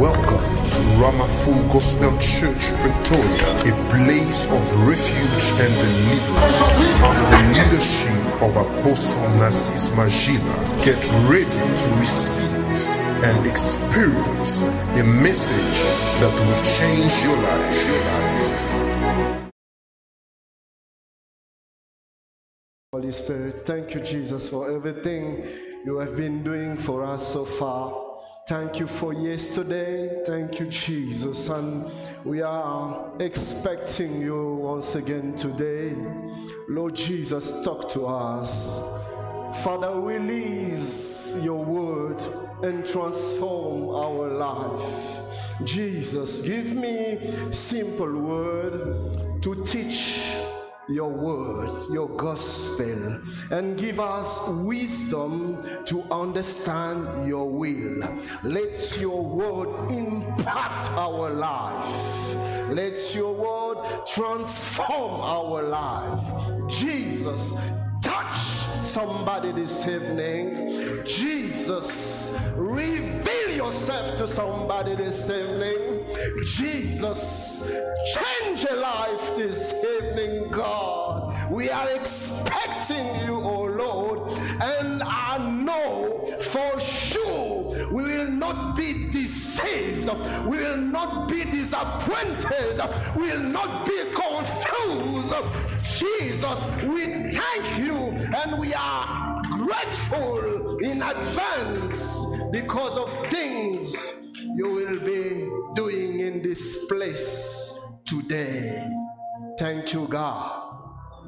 Welcome to Ramaful Gospel Church, Pretoria, a place of refuge and deliverance under the leadership of Apostle Narcis Magila. Get ready to receive and experience a message that will change your life. Holy Spirit, thank you, Jesus, for everything you have been doing for us so far. Thank you for yesterday. Thank you, Jesus. And we are expecting you once again today. Lord Jesus, talk to us. Father, release your word and transform our life. Jesus, give me simple word to teach your word, your gospel, and give us wisdom to understand your will. Let your word impact our life. Let your word transform our life. Jesus, touch somebody this evening. Jesus, reveal yourself to somebody this evening. Jesus, change a life this evening, God. We are expecting you, oh Lord, and I know for sure we will not be deceived, we will not be disappointed, we will not be confused. Jesus, we thank you and we are grateful in advance because of things you will be doing in this place today. Thank you, God.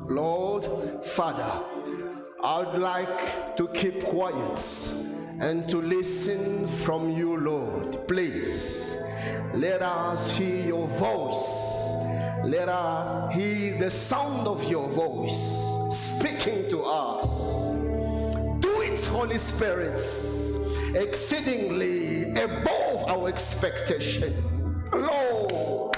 Lord, Father, I would like to keep quiet and to listen from you, Lord. Please let us hear your voice. Let us hear the sound of your voice speaking to us. Do it, Holy Spirit, exceedingly above our expectation. Lord,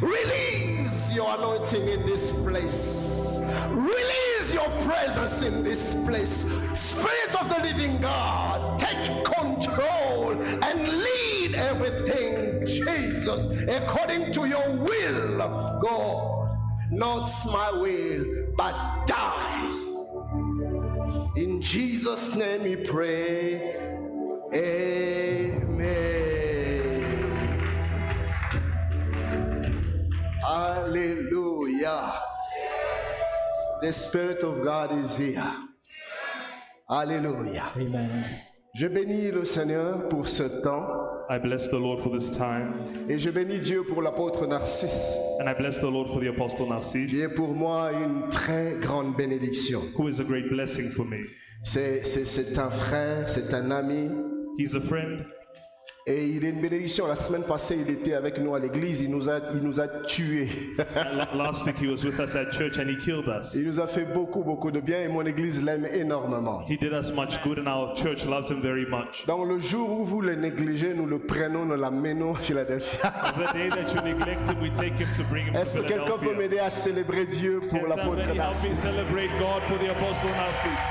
release your anointing in this place. Release your presence in this place. Spirit of the living God, take control and lead everything, Jesus, according to your will, God. Not my will, but die. In Jesus' name we pray. Amen. Hallelujah. The Spirit of God is here. Hallelujah. Amen. Je bénis le Seigneur pour ce temps I bless the Lord for this time, et je bénis Dieu pour l'apôtre Narcisse, and I bless the Lord for the Apostle qui Narcissus, est pour moi une très grande bénédiction. who is a great blessing for me. C'est, c'est, c'est un frère, c'est un ami He's a friend, et il est une bénédiction. La semaine passée, il était avec nous à l'église, il nous a, il nous a tués. last week he was with us at church and he killed us. Il nous a fait beaucoup, beaucoup de bien et mon église l'aime énormément. He did us much good, and our church loves him very much. Donc le jour où vous le négligez, nous le prenons, nous l'amenons à Philadelphia. The day that you neglect him, we take him to bring him to Est-ce que quelqu'un peut m'aider à célébrer Dieu pour l'apôtre Narcisse celebrate God for the Apostle Narcissus?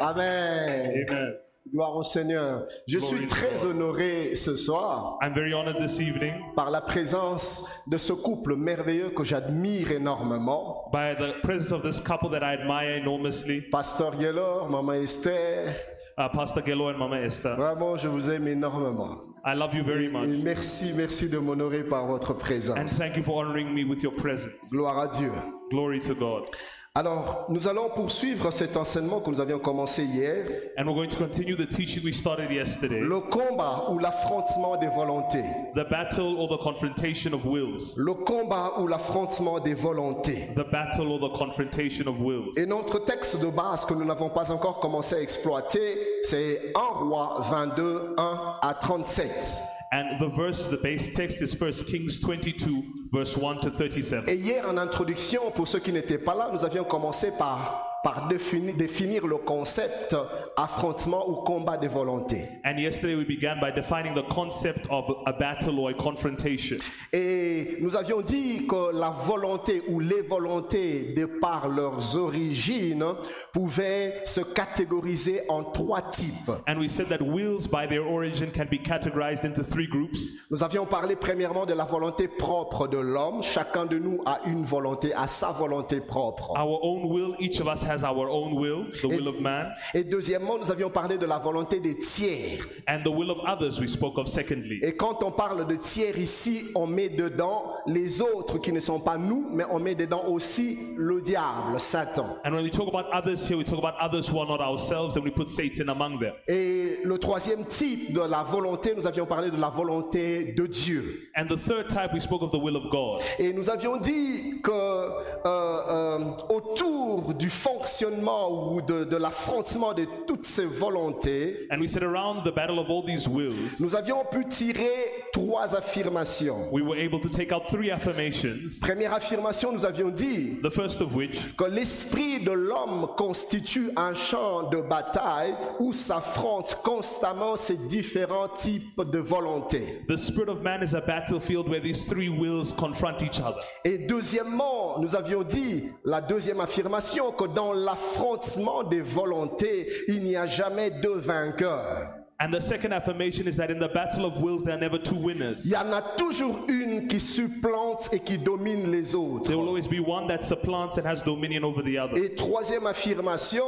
Amen. Amen. Gloire au Seigneur. Je Glory suis très honoré ce soir I'm very honored this evening par la présence de ce couple merveilleux que j'admire énormément. by the presence of this couple that I admire enormously, Pasteur Gaylor, Maman Esther, uh, Pastor Gelo and Mama Esther. vraiment je vous aime énormément. I love you very Et much. merci, merci de m'honorer par votre And présence. thank you for honoring me with your presence. Gloire à Dieu. Glory to God. Alors, nous allons poursuivre cet enseignement que nous avions commencé hier. And we're going to continue the teaching we started yesterday Le combat ou l'affrontement des volontés. the battle or the confrontation of wills. Le combat ou l'affrontement des volontés. The battle or the confrontation of wills. Et notre texte de base que nous n'avons pas encore commencé à exploiter, c'est 1 roi 22, 1 à 37. And the verse, the base text is 1 Kings 22, verse 1 to 37. Et hier en introduction, pour ceux qui n'étaient pas là, nous avions commencé par par définir, définir le concept affrontement ou combat des volontés. And yesterday we began by defining the concept of a battle or a confrontation. Et nous avions dit que la volonté ou les volontés, de par leurs origines, pouvaient se catégoriser en trois types. And we said that wills by their origin can be categorized into three groups. Nous avions parlé premièrement de la volonté propre de l'homme. Chacun de nous a une volonté, a sa volonté propre. Our own will, each of us has our own will, the will of man, Et deuxièmement, nous avions parlé de la volonté des tiers. and the will of others we spoke of secondly. Et quand on parle de tiers ici, on met dedans les autres qui ne sont pas nous, mais on met dedans aussi le diable, Satan. And when we talk about others here, we talk about others who are not ourselves, and we put Satan among them. Et le troisième type de la volonté, nous avions parlé de la volonté de Dieu. And the third type, we spoke of the will of God. Et nous avions dit que euh, euh, autour du fonctionnement ou de, de l'affrontement de toutes ces volontés, And we said around the battle of all these wills, nous avions pu tirer trois affirmations. we were able to take out three affirmations. Première affirmation, nous avions dit The first of which, que l'esprit de l'homme constitue un champ de bataille où s'affrontent constamment ces différents types de volontés. the spirit of man is a battlefield where these three wills confront each other. Et deuxièmement, nous avions dit, la deuxième affirmation, que dans l'affrontement des volontés, il n'y a jamais deux vainqueurs. And the second affirmation is that in the battle of wills, there are never two winners. Il y en a toujours une qui supplante et qui domine les autres. There will always be one that supplants and has dominion over the other. Et troisième affirmation,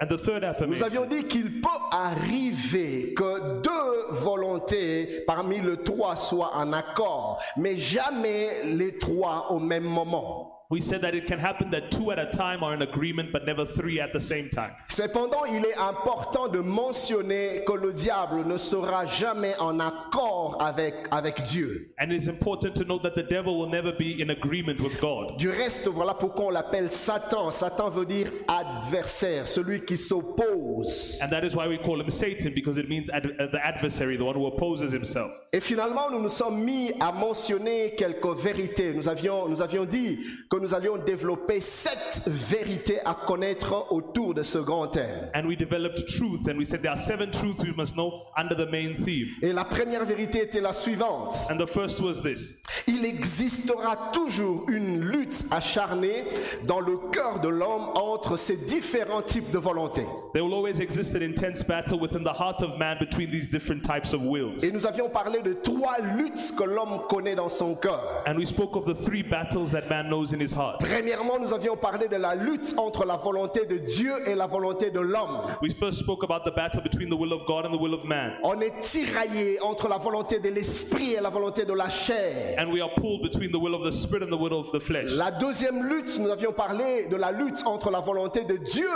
And the third nous affirmation, avions dit qu'il peut arriver que deux volontés parmi les trois soient en accord, mais jamais les trois au même moment. We said that it can happen that two at a time are in agreement, but never three at the same time. Cependant, il est important de mentionner que le diable ne sera jamais en accord avec, avec Dieu. And it is important to note that the devil will never be in agreement with God. Du reste, voilà pourquoi on l'appelle Satan. Satan veut dire adversaire, celui qui s'oppose. And that is why we call him Satan, because it means ad- uh, the adversary, the one who opposes himself. Et finalement, nous nous sommes mis à mentionner quelques vérités. Nous avions, nous avions dit que nous allions développer sept vérités à connaître autour de ce grand thème. And we developed truth, and we said there are seven truths we must know under the main theme. Et la première vérité était la suivante. And the first was this Il existera toujours une lutte acharnée dans le cœur de l'homme entre ces différents types de volontés. there will always exist an intense battle within the heart of man between these different types of wills. Et nous avions parlé de trois luttes que l'homme connaît dans son cœur. And we spoke of the three battles that man knows in his heart. Premièrement, nous avions parlé de la lutte entre la volonté de Dieu et la volonté de l'homme. We first spoke about the battle between the will of God and the will of man. On est tiraillé entre la volonté de l'esprit et la volonté de la chair. And we are pulled between the will of the spirit and the will of the flesh. La deuxième lutte, nous avions parlé de la lutte entre la volonté de Dieu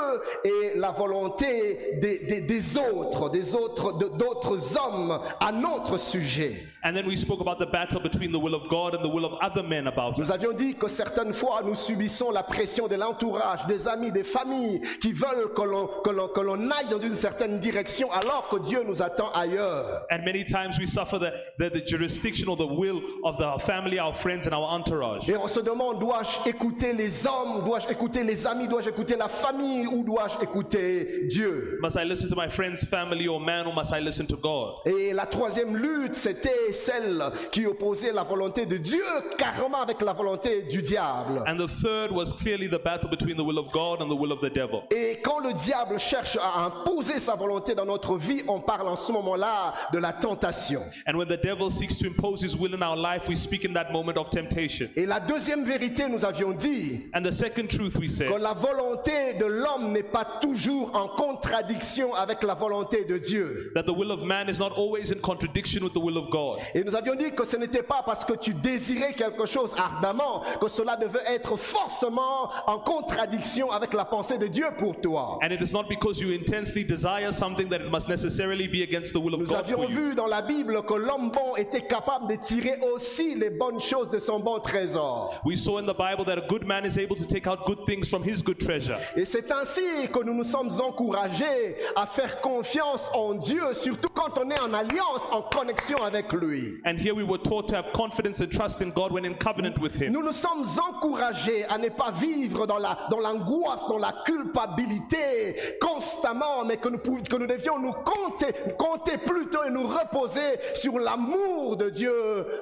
et la volonté des, des- des autres, des autres, de- d'autres hommes à notre sujet. And then we spoke about the battle between the will of God and the will of other men about us. Nous avions dit que certaines fois, nous subissons la pression de l'entourage, des amis, des familles qui veulent que l'on, que l'on, que l'on aille dans une certaine direction alors que Dieu nous attend ailleurs. And many times we suffer the, the, the jurisdiction or the will of the, family, our friends, and our entourage. Et on se demande, dois-je écouter les hommes, dois-je écouter les amis, dois-je écouter la famille? Ou dois-je écouter Dieu? Must I listen to my friends, family, or man, or must I listen to God? Et la troisième lutte, c'était celle qui opposait la volonté de Dieu carrément avec la volonté du diable. And the third was clearly the battle between the will of God and the will of the devil. Et quand le diable cherche à imposer sa volonté dans notre vie, on parle en ce moment-là de la tentation. And when the devil seeks to impose his will in our life, we speak in that moment of temptation. Et la deuxième vérité, nous avions dit And the second truth we que said la volonté de l'homme n'est pas toujours en contradiction avec la volonté de Dieu. that the will of man is not always in contradiction with the will of God. Et nous avions dit que ce n'était pas parce que tu désirais quelque chose ardemment que cela devait être forcément en contradiction avec la pensée de Dieu pour toi. And it is not because you intensely desire something that it must necessarily be against the will of Nous God avions for you. vu dans la Bible que l'homme bon était capable de tirer aussi les bonnes choses de son bon trésor. We saw in the Bible that a good man is able to take out good things from his good treasure. Et c'est ainsi que nous nous sommes encouragés à faire confiance en Dieu, surtout quand on est en alliance, en connexion avec lui. And here we were taught to have confidence and trust in God when in covenant with Him. Nous nous sommes encourager à ne pas vivre dans la dans l'angoisse, dans la culpabilité constamment, mais que nous, que nous devions nous compter, compter plutôt et nous reposer sur l'amour de Dieu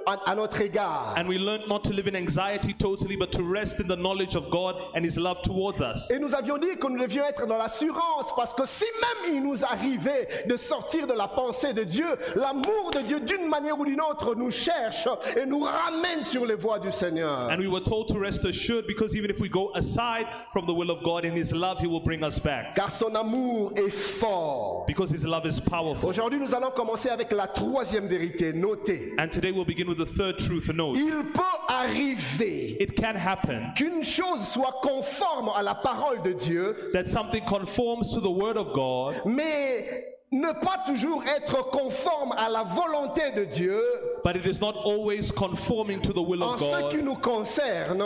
à, à notre égard. And we learned not to live in anxiety totally, but to rest in the knowledge of God and His love towards us. Et nous avions dit que nous devions être dans l'assurance parce que si même il nous arrivait de sortir de la pensée de Dieu, l'amour de Dieu d'une manière ou d'une autre nous cherche et nous ramène sur les voies du Seigneur. And we were told to rest assured because even if we go aside from the will of God in His love, He will bring us back. Car son amour est fort. Because His love is powerful. Aujourd'hui, nous allons commencer avec la troisième vérité. Notez. And today we'll begin with the third truth. Note Il peut arriver it can happen qu'une chose soit conforme à la parole de Dieu, that something conforms to the Word of God, mais ne pas toujours être conforme à la volonté de Dieu but it is not always conforming to the will en of ce qui God nous concerne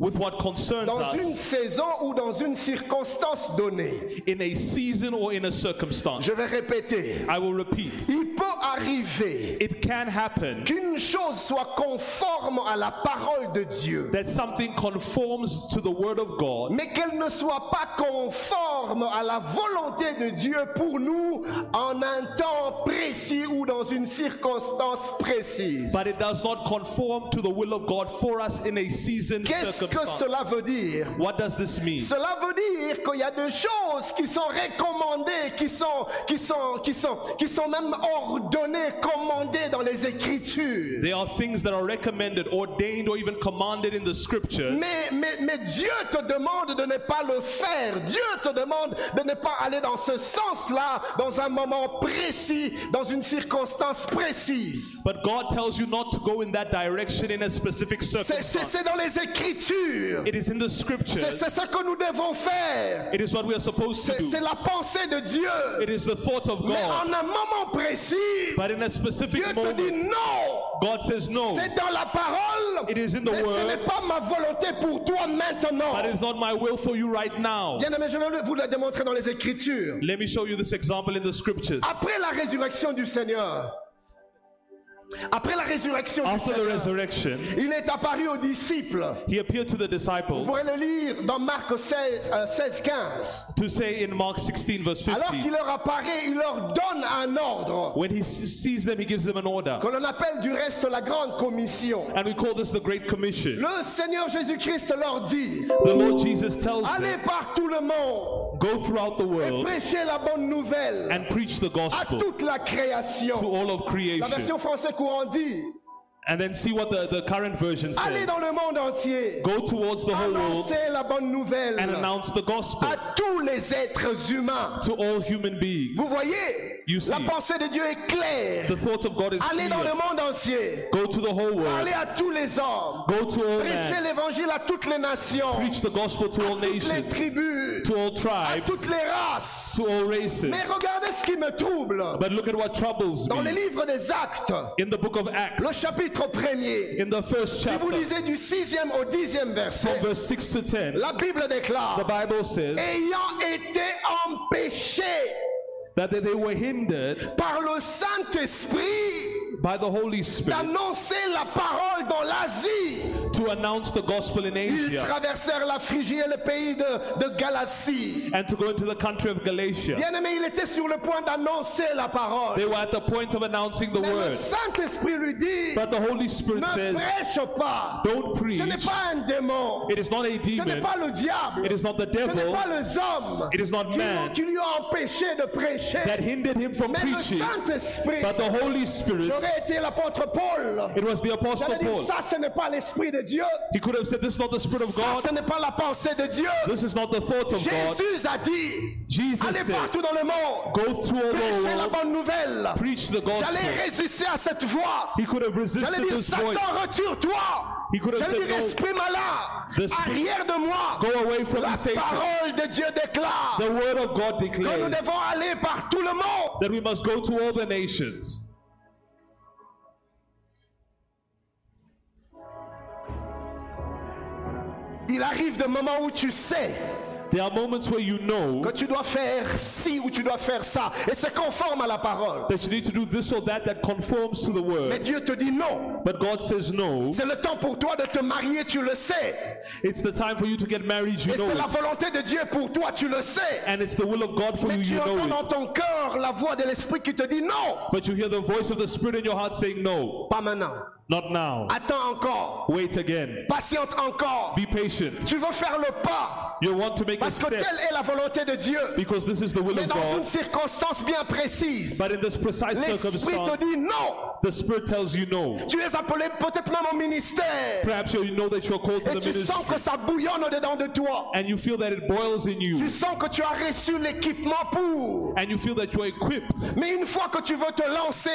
with what concerns dans une us saison ou dans une circonstance donnée. in a season or in a circumstance. Je vais répéter. I will repeat Il peut arriver it can happen qu'une chose soit conforme à la parole de Dieu, that something conforms to the Word of God, mais qu'elle ne soit pas conforme à la volonté de Dieu pour nous en un temps précis ou dans une circonstance précise. but it does not conform to the will of God for us in a season Qu'est-ce que circumstance. cela veut dire? What does this mean? Cela veut dire qu'il y a des choses qui sont recommandées, qui sont, qui sont, qui sont, qui sont même ordonnées, commandées dans les Écritures. There are things that are recommended, ordained, or even commanded in the scripture. Mais, mais, mais Dieu te demande de ne pas le faire. Dieu te demande de ne pas aller dans ce sens-là, dans un moment précis, dans une circonstance précise. But God tells you not to go in that direction in a specific circumstance. c'est dans les Écritures. It is in the C'est scriptures. c'est ce que nous devons faire. It is what we are supposed to C'est do. c'est la pensée de Dieu. It is the thought of Mais God. en un moment précis, But in a specific Dieu te dit moment, non. God says no. C'est dans la parole. It is in the mais ce n'est pas ma volonté pour toi maintenant. But it is not my will for you right now. Bien aimé, je vais vous le démontrer dans les Écritures. Let me show you this example in the scriptures. Après la résurrection du Seigneur, après la résurrection du After the Seigneur, resurrection, il est apparu aux disciples. he appeared to the Vous disciples pourrez le lire dans Marc 16, euh, 16 15. to say in Mark 16, verse Alors qu'il 50, leur apparaît, il leur donne un ordre when he sees them, he gives them an order. que l'on appelle du reste la grande commission. And we call this the Great Commission. Le Seigneur Jésus-Christ leur dit, The Lord Jesus tells allez them, par tout le monde go throughout the et world prêchez la bonne nouvelle and preach the à gospel toute la to création. all of La creation. version françaais courant dit, And then see what the, the current version allez says. dans le monde entier, Go towards the whole world la bonne nouvelle and announce the gospel à tous les êtres humains. to all human beings. Vous voyez, You la see. pensée de Dieu est claire. The thought of God is Allez dans le clear. monde entier, Go to the whole world. à tous les hommes, Go to all prêchez l'évangile à toutes les nations, Preach the gospel to all toutes les nations, tribus, to all à tribes, toutes les races. to all races. Mais regardez ce qui me trouble. But look at what troubles Dans me. livres des actes, In the book of le Acts, chapitre premier, in the first si vous lisez du sixième au dixième from verset, verse 6 to 10, la Bible déclare, the Bible says ayant été empêchés that they were hindered par le Saint-Esprit by the Holy Spirit d'annoncer la parole dans l'Asie. to announce the gospel in Ils Asia traversèrent la Phrygie et le pays de, de Galatie. and to go into the country of Galatia. Bien aimé, il était sur le point d'annoncer la parole. They were at the point of announcing the Mais le word. Saint-Esprit lui dit, But the Holy Spirit ne says, prêche pas. Don't preach. Ce n'est pas un démon. It is not a Ce n'est demon. pas le diable. It is not the Ce n'est devil pas les hommes It is not man. qui lui ont empêché de prêcher. That hindered him from Mais le preaching. Saint-Esprit But the Holy Spirit, été l'apôtre Paul. it was the Apostle Paul. ça, ce n'est pas l'Esprit de Dieu. He could have said, This is not the Spirit of Ça, God. ce n'est pas la pensée de Dieu. This is not the thought of God. Jésus a dit, Jesus allez said, partout dans le monde, Go through all the prêchez la world, bonne nouvelle. preach the gospel. J'allais résister à cette voix. He could have J'allais resisted dire, this voice. Satan, retire-toi. He could have J'allais said, No, esprit malade, The spirit- arrière de moi. go away from La Satan. parole de Dieu déclare The word of God que nous declares devons aller par tout le monde. that we must go to all the nations. Il arrive des moments où tu sais There are moments where you know que tu dois faire ci ou tu dois faire ça. Et c'est conforme à la parole. that you need to do this or that that conforms to the Mais word. Dieu te dit non. But God says no. C'est le temps pour toi de te marier, tu le sais. It's the time for you to get married, you Et know c'est la volonté de Dieu pour toi, tu le sais. And it's the will of God for Mais you, tu you entends know dans ton cœur la voix de l'esprit qui te dit non. But you hear the voice of the Spirit in your heart saying no, Pas maintenant. Not now. Attends encore. Wait again. Patiente encore. Be patient. Tu veux faire le pas. You want to make a Parce que step telle est la volonté de Dieu. because this is the will Mais of dans une God. circonstance bien précise. But in this precise L'esprit te circumstance, dit non. the Spirit tells you no. Tu es appelé peut-être même au ministère. Perhaps you know that you're called to Et the tu sens ministry que ça bouillonne dedans de toi. and you feel that it boils in Tu you sens que tu as reçu l'équipement pour. and you feel that you're equipped Mais une fois que tu veux te lancer,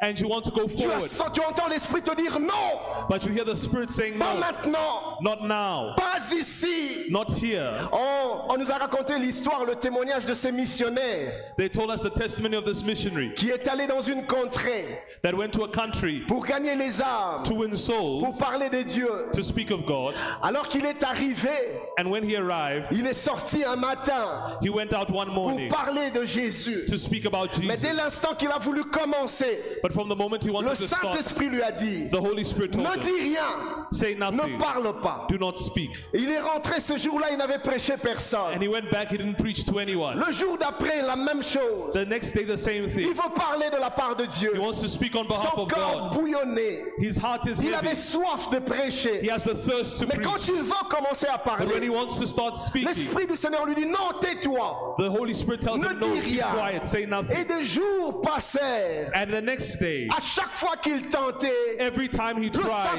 and you want to go tu, as- forward. tu entends l'esprit te dire non. But you hear the Spirit saying Pas no, maintenant. not now, Pas ici. not here. Oh, on nous a raconté l'histoire, le témoignage de ces missionnaires They told us the testimony of this missionary qui est allé dans une contrée that went to a country pour gagner les âmes, to win pour parler de Dieu. to speak of God. Alors qu'il est arrivé, And when he arrived, il est sorti un matin he went out one pour parler de Jésus. to speak about Mais dès l'instant qu'il a voulu commencer, But from the moment he le wanted to start, Saint-Esprit lui a dit, the Holy Spirit told ne dis rien, say ne nothing, parle pas. do not speak. Et il est rentré ce jour-là, il n'avait prêché personne. And he went back, he didn't preach to anyone. Le jour d'après, la même chose. The next day, the same Il thing. veut parler de la part de Dieu. He wants to speak on behalf Son of corps God. bouillonnait. His heart is Il avait heavy. soif de He prêcher. has the thirst to Mais preach. quand il veut commencer à But when he parler, wants to start speaking, l'Esprit du Seigneur lui dit, non, tais-toi. the Holy Spirit tells Ne him, no, be quiet, say Et nothing. des jours passèrent. And the next day, À chaque fois qu'il tentait, every time he le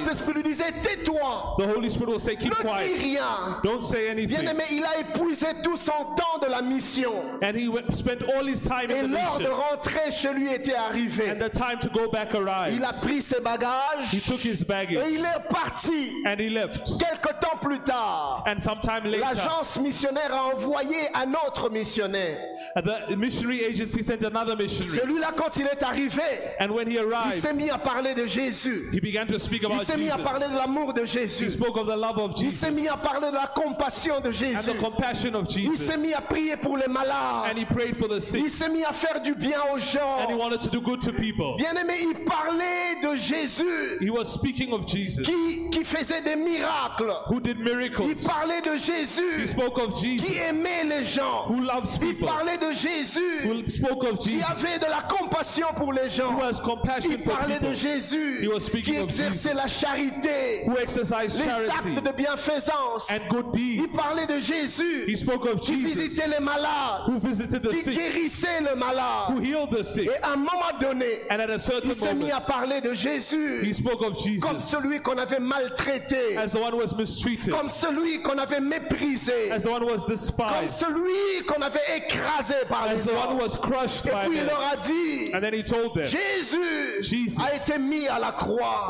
Saint-Esprit lui disait, tais-toi. the Holy Spirit will say, keep Ne dis quiet. rien. Don't say anything. Bien-aimé, il a épuisé tout son temps de la mission. And he went, spent all his time Et in the l'heure de rentrer chez lui était arrivée. And the time to go back arrived. Il a pris ses bagages He took his et baggage il est parti. and he left. Quelque temps plus tard, And sometime later, l'agence missionnaire a envoyé un autre missionnaire. the missionary agency sent another missionary. Celui-là, quand il est arrivé, And when he il arrived, s'est mis à parler de Jésus. He began to speak Il about s'est mis à parler Jesus. de l'amour de He Jésus. spoke of the love of Il s'est Jesus mis à parler de la compassion de and Jésus. the compassion of Il Jesus. s'est mis à prier pour les And malades. he prayed for the Il sick. s'est mis à faire du bien aux And he gens. wanted to do good to people. Bien aimé, il parlait de Jésus He was speaking of Jesus qui, qui faisait des miracles. who did Il miracles. parlait de He Jésus spoke of qui Jesus aimait les gens. who loves Il people. parlait de Jésus Who spoke of qui Jesus avait de la compassion pour les gens. who has compassion Il for parlait de people. Jésus was qui exerçait la charité, Who exercised les charity actes de bienfaisance. and good Il deeds. parlait de Jésus He spoke of qui Jesus visitait les malades, who visited the qui sick, guérissait le malade. who healed the sick. Et à un moment donné, And at a certain il s'est mis moment, à parler de he Jésus spoke of comme Jesus celui qu'on avait maltraité, as the one who was mistreated, comme celui qu'on avait méprisé, as the one who was comme despised, celui qu'on avait écrasé par as les the one who hommes. was crushed Et by puis il leur a dit, And then he told them, Jésus Jesus a été mis à la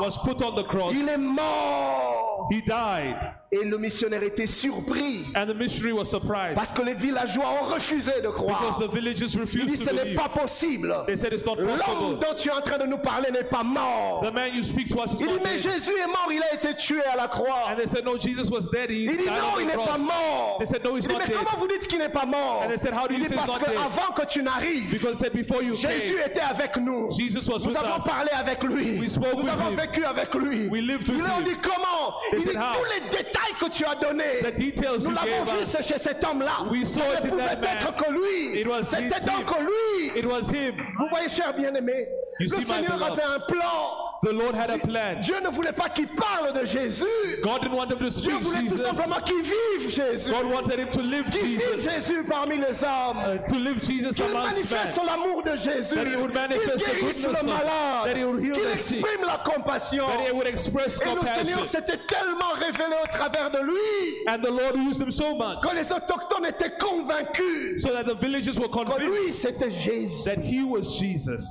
was put on the cross. Il est mort. He died. Et le missionnaire était surpris And the missionary was surprised parce que les villageois ont refusé de because croire. the villagers Il dit refused ce n'est pas possible. They said it's not L'homme possible. dont tu es en train de nous parler n'est pas mort. The man you speak to us is Il dit mais dead. Jésus est mort, il a été tué à la croix. And they said, no, Jesus was dead. He Il dit non, on il n'est pas mort. They said, no, he's Il dit not mais dead. comment vous dites qu'il n'est pas mort? And they said, how do Il you dit parce que dead? avant que tu n'arrives, Because they said, before you Jésus était avec nous. Jesus was Nous with avons us. parlé avec lui. We spoke Nous with avons him. vécu avec lui. We lived Ils with him. dit comment? Il dit tous les détails que tu as donnés. The Nous l'avons vu us. chez cet homme-là. Ça ne pouvait être que lui. C'était donc lui. It was him. Vous voyez, cher bien-aimé, le Seigneur avait un plan. The Lord had a plan. Dieu ne voulait pas qu'il parle de Jésus. God didn't want him to Dieu speak voulait tout Jesus. simplement qu'il vive Jésus. God wanted him to live Qu'il vive Jesus. Jésus parmi les hommes. Uh, to live Jesus Qu'il manifeste l'amour de Jésus. That he would Qu'il manifest the guérisse goodness le malade. that he would heal Qu'il the sick. exprime la compassion. That he would express Et le compassion. Seigneur s'était tellement révélé au travers de lui And the Lord used him so much que les autochtones étaient convaincus so that the villagers were que lui convinced c'était Jésus. that he was Jesus.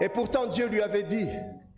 Et pourtant Dieu lui avait dit,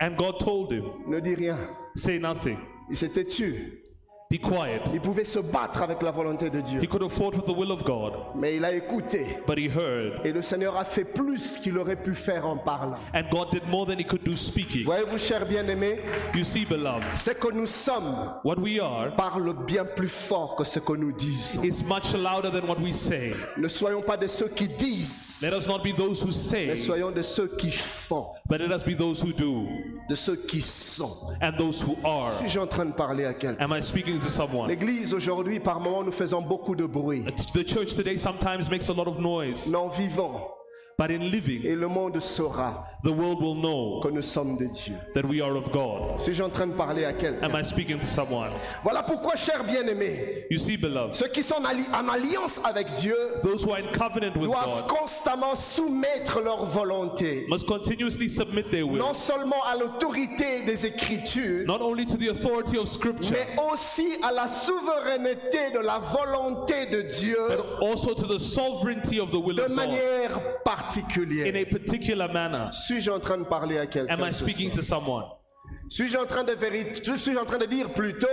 And God told him, ne dis rien. say nothing. Il s'était tu. Be quiet. Il pouvait se battre avec la volonté de Dieu. He could have fought with the will of God, Mais il a écouté. but he heard. Et le Seigneur a fait plus qu'il aurait pu faire en parlant. And God did more than he could do speaking. Voyez-vous, chers bien-aimés, You see, beloved, ce que nous sommes what we are parle bien plus fort que ce que nous disons. is much louder than what we say. Ne soyons pas de ceux qui disent, Let us not be those who mais say, soyons de ceux qui font, but let us be those who do de ceux qui sont. and those who are. Suis-je en train de parler à quelqu'un? Am I speaking to someone? L'église aujourd'hui, par moments, nous faisons beaucoup de bruit. The church today sometimes makes a lot of noise, Nous en vivons but in living, et le monde saura the world will know que nous sommes de Dieu. that we are of God. Suis-je en train de parler à quelqu'un Am I speaking to someone? Voilà pourquoi, chers bien-aimés, You see, beloved, ceux qui sont en alli- en alliance avec Dieu those who are in covenant with doivent God constamment soumettre leur volonté, must continuously submit their will, non seulement à l'autorité des Écritures, not only to the authority of Scripture, mais aussi à la souveraineté de la volonté de Dieu but also to the sovereignty of the will de of God manière in particulière. a particular manner. Suis-je en train de parler à quelqu'un Am I speaking to someone? Suis-je en train de suis-je en train de dire plutôt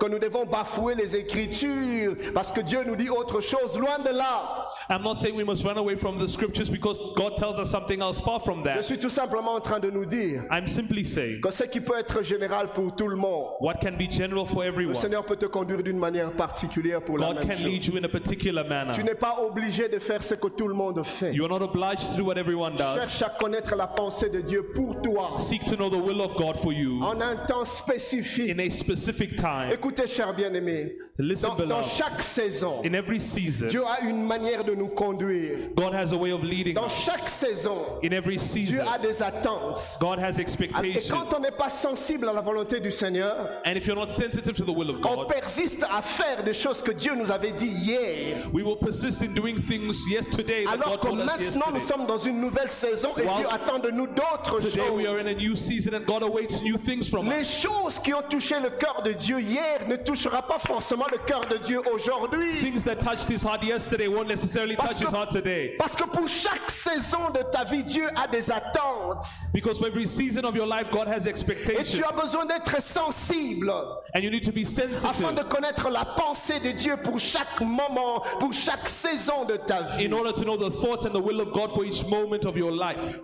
que nous devons bafouer les Écritures parce que Dieu nous dit autre chose? Loin de là. I'm not saying we must run away from the scriptures because God tells us something else far from Je that. suis tout simplement en train de nous dire I'm simply saying que ce qui peut être général pour tout le monde, what can be general for le everyone. Seigneur peut te conduire d'une manière particulière pour la God même can chose. lead you in a particular Tu manner. n'es pas obligé de faire ce que tout le monde fait. You are not obliged to do what everyone does. Cherche à connaître la pensée de Dieu pour toi Seek to know the will of God for you en un temps spécifique. in a specific time. Écoutez, chers bien-aimés, Listen, dans, chaque saison, In every season, Dieu a une manière de nous conduire. God has a way of leading Dans us. chaque saison, In every Dieu season, a des attentes. God has Et expectations. quand on n'est pas sensible à la volonté du Seigneur, And if you're not sensitive to the will of on God, persiste à faire des choses que Dieu nous avait dit hier. we will persist in doing things yesterday that Alors God que told maintenant nous sommes dans une nouvelle saison et While Dieu attend de nous d'autres Today we are in a choses. new season and God awaits new things from Les us. choses qui ont touché le cœur de Dieu hier ne touchera pas forcément le cœur de Dieu aujourd'hui. Things that touched his heart yesterday won't necessarily touch his heart today. Parce que pour chaque saison de ta vie, Dieu a des attentes. Because for every season of your life, God has Et expectations. tu as besoin d'être sensible And you need to be afin de sensitive connaître la pensée de Dieu pour chaque moment, pour chaque saison de ta vie. in order to know the thought and the will of God for each moment of your life.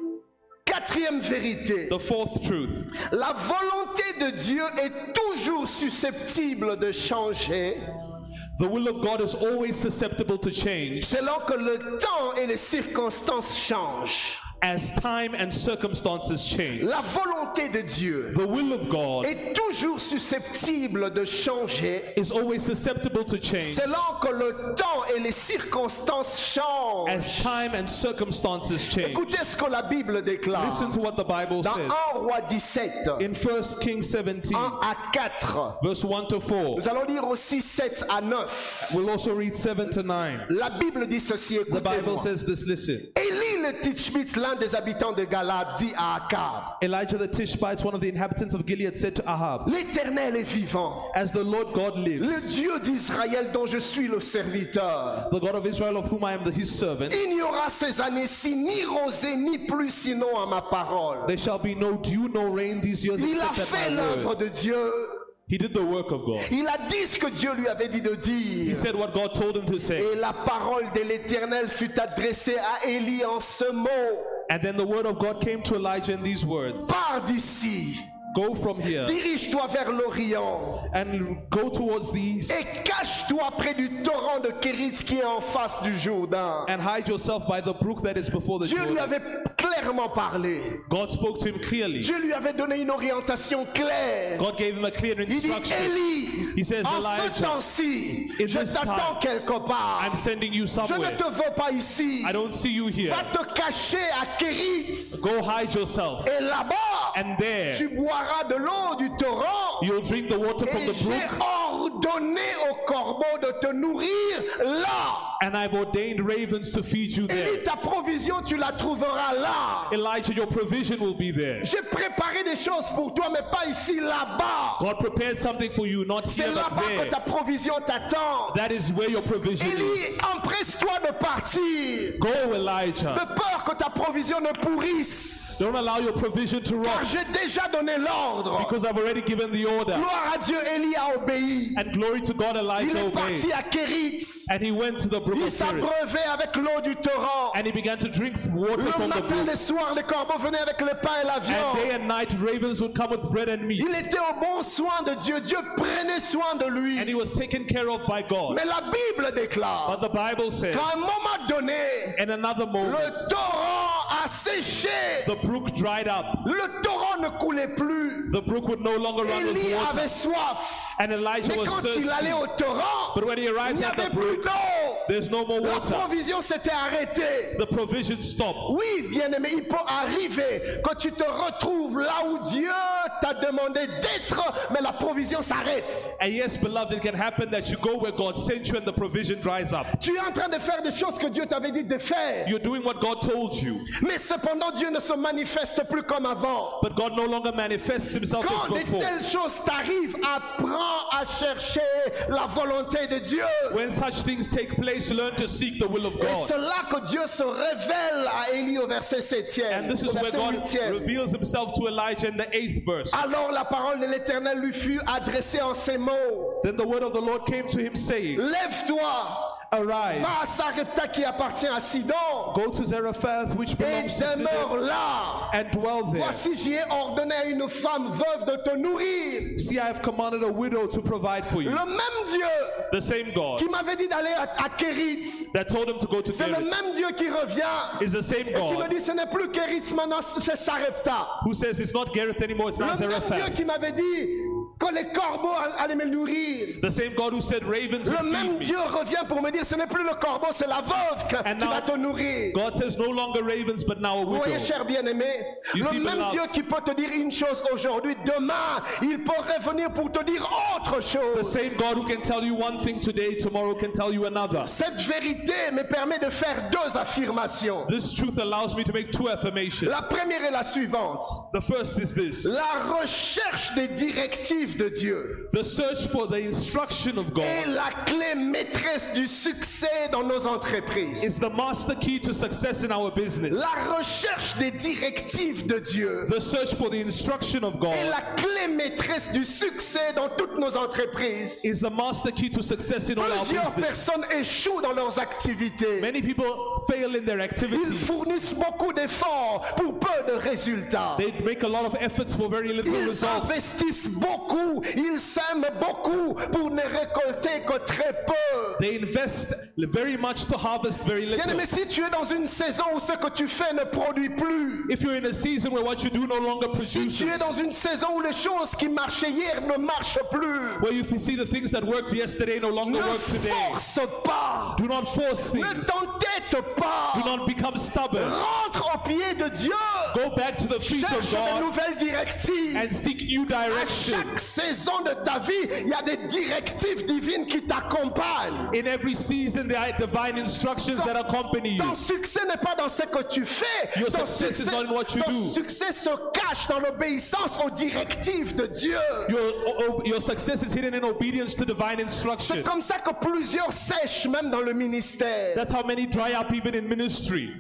Quatrième vérité, The fourth truth. La volonté de Dieu est toujours susceptible de changer. The will of God is always susceptible to change. Selon que le temps et les circonstances changent. As time and circumstances change. La volonté de Dieu The will of God est toujours susceptible de changer is always susceptible to change selon que le temps et les circonstances changent. as time and circumstances change. Écoutez ce que la Bible déclare Listen to what the Bible dans says 1 roi 17, in 1 Kings 17, à 4. verse 1 to 4. Nous allons lire aussi 7 à 9. We'll also read 7 to 9. La Bible dit ceci, The Bible says this listen. Élie le l'un des habitants de Galade, dit à Akab, Elijah the Tishbite, one of the inhabitants of Gilead, said to Ahab, L'Éternel est vivant, As the Lord God le lives, Dieu d'Israël dont je suis le serviteur. the God of Israel of whom I am the, his servant, Il n'y aura ces années-ci ni rosée ni pluie sinon à ma parole. there shall be no dew, no rain these years Il a except fait at my l'œuvre de Dieu. He did the work of God. Il a dit ce que Dieu lui avait dit de He dire. said what God told him to say. Et la parole de l'Éternel fut adressée à Élie en ce mot. And then the word of God came to Elijah in these words Pars d'ici, Go from here dirige-toi vers l'Orient and go towards the east et cache-toi près du torrent de Kérit qui est en face du Jourdain. and hide yourself by the brook that is before the Dieu lui Jordan. avait clairement parlé. God spoke to him clearly. Dieu lui avait donné une orientation claire. God gave him a clear Il dit, instruction. Élie, He says, en ce temps-ci, je t'attends quelque part. I'm sending you Je ne te veux pas ici. I don't see you here. Va te cacher à. Go hide yourself. Et là-bas, tu boiras de l'eau du torrent. you'll drink the water from the brook. Ordonné aux corbeaux de te nourrir là. And I've ordained ravens to feed you there. Élie, ta provision, tu la trouveras là. Elijah, your provision will be there. J'ai préparé des choses pour toi, mais pas ici, là-bas. God prepared something for you, not C'est here but là-bas que ta provision t'attend. That is where your provision Élie, is. empresse-toi de partir. Go, Elijah. De peur que ta provision ne pourrisse. Don't allow your provision to car rot j'ai déjà donné l'ordre. because I've already given the order. Gloire à Dieu, Élie a obéi. And glory to God, Il Elijah est obeyed. à Kérit. And he went to the brook Il of Cherith. s'abreuvait avec l'eau du torrent. And he began to drink water Le from the matin, brook. le soir, les corbeaux venaient avec le pain et la And day viande. and night, ravens would come with bread and meat. Il était au bon soin de Dieu. Dieu prenait soin de lui. And he was taken care of by God. Mais la Bible déclare But the Bible says, qu'à un moment donné, in another moment, le torrent a séché. the brook dried up. Le torrent ne coulait plus. The brook would no longer run with Élie water. avait soif. And Elijah Mais was quand il allait thirsty. au torrent, But when he il n'y at avait the plus brook, d'eau. there's no more La water. provision s'était arrêtée. The provision stopped. Oui, bien-aimé, il peut arriver que tu te retrouves là où Dieu t'a demandé d'être, mais la provision s'arrête. And yes, beloved, it can happen that you go where God sent you and the provision dries up. Tu es en train de faire des choses que Dieu t'avait dit de faire. You're doing what God told you, Mais cependant, Dieu ne se manifeste plus comme avant. but God no longer manifests himself Quand as de before. telles choses t'arrivent, apprends à chercher la volonté de Dieu. When such things take place, learn to seek the will of Et God. c'est là que Dieu se révèle à Élie au verset 7e. And this is where God 8e. reveals himself to Elijah in the eighth verse. Alors la parole de l'Éternel lui fut adressée en ces mots. Then the word of the Lord came to him, saying, Lève-toi, Arise, va à Sarepta qui appartient à Sidon go to Zarephath, which et belongs to demeure là. and dwell there. Voici, j'y ai ordonné à une femme veuve de te nourrir. See, I have commanded a widow to provide for you. Le même Dieu The same God qui m'avait dit d'aller à, à Kérit, that told him to go to c'est le même Dieu qui revient is the same et qui me God dit ce n'est plus Kérit maintenant, c'est Sarepta. who says it's not Gareth anymore, it's Le now même Dieu Zarephath. qui m'avait dit que les corbeaux allaient me nourrir. The same God who said ravens Le même me. Dieu revient pour me dire ce n'est plus le corbeau, c'est la veuve que- qui va te nourrir. God says no longer ravens, but now a Vous voyez, widow. cher bien-aimé, le see, même beloved. Dieu qui peut te dire une chose aujourd'hui, demain, il peut revenir pour te dire autre The chose. same God who can tell you one thing today, tomorrow can tell you another. Cette vérité me permet de faire deux affirmations. This truth allows me to make two affirmations. La première est la suivante. The first is this La recherche des directives de Dieu the search for the instruction of est God la clé maîtresse du succès dans nos entreprises. is the master key to success in our business. La recherche des directives de Dieu The search for the instruction of est God la clé maîtresse du succès dans toutes nos entreprises. is the master key to success in all our Plusieurs business. personnes échouent dans leurs activités. Many people fail in their Ils activities. fournissent beaucoup d'efforts pour peu de résultats. They make a lot of efforts for very little Ils results. investissent beaucoup, ils sèment beaucoup pour ne récolter que très peu. They invest very much to harvest very Bien little. aimé, si tu es dans une saison où ce que tu fais ne produit plus, If you're in a season where what you do no longer si tu es produces, dans une saison où les choses qui marchaient hier ne marchent plus, where you see the things that worked yesterday no longer ne work today, force pas, do not force ne things. t'entête Do pas, not become stubborn. rentre au pied de Dieu, Go back to the feet of cherche de God nouvelles directives. and seek new À direction. chaque saison de ta vie, il y a des directives divines qui t'accompagnent. In every season, there are divine instructions that accompany you. Ton succès n'est pas dans ce que tu fais. Your ton success is not in what you ton do. succès se cache dans l'obéissance aux directives de Dieu. Your, your success is hidden in obedience to divine C'est instruction. comme ça que plusieurs sèchent même dans le ministère. That's how many dry up even in ministry.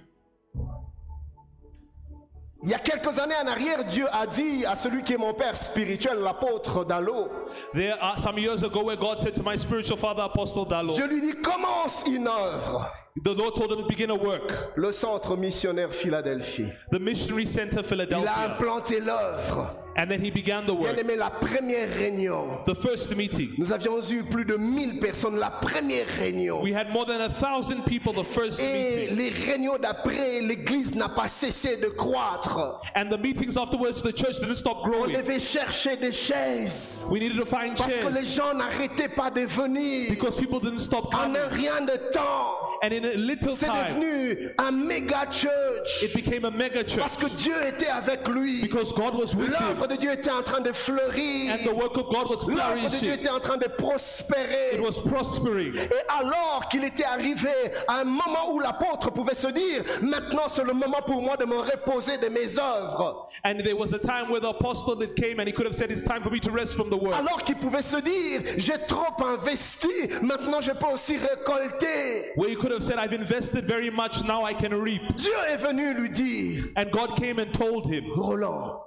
Il y a quelques années en arrière, Dieu a dit à celui qui est mon père spirituel, l'apôtre Dalo, There are some years ago where God said to my spiritual father, Apostle Dalo, je lui dis commence une œuvre. The Lord told him to begin a work. Le centre missionnaire Philadelphie. The Missionary Center Il a Philadelphia. implanté l'œuvre. And then he began the Bien work. aimé, la première réunion, The first meeting. nous avions eu plus de 1000 personnes. La première réunion. We had more than a thousand people the first Et meeting. les réunions d'après, l'église n'a pas cessé de croître. And the meetings afterwards, the church didn't stop On growing. devait chercher des chaises. We needed to find Parce que les chairs gens n'arrêtaient pas de venir. because people didn't stop En coming. un rien de temps, And in a little c'est time, devenu un méga church. it became a mega church Parce que Dieu était avec lui. because God was with him L'œuvre de Dieu était en train de fleurir. and the work of God was L'œuvre de Dieu flourishing. était en train de prospérer. It was prospering. Et alors qu'il était arrivé à un moment où l'apôtre pouvait se dire, maintenant c'est le moment pour moi de me reposer de mes œuvres. And there was a time where the apostle that came and he could have said, It's time for me to rest from the work. Alors qu'il pouvait se dire, j'ai trop investi, maintenant je peux aussi récolter. Where he could could have said, I've invested very much, now I can reap. Dieu est venu lui dire, And God came and told him, Roland,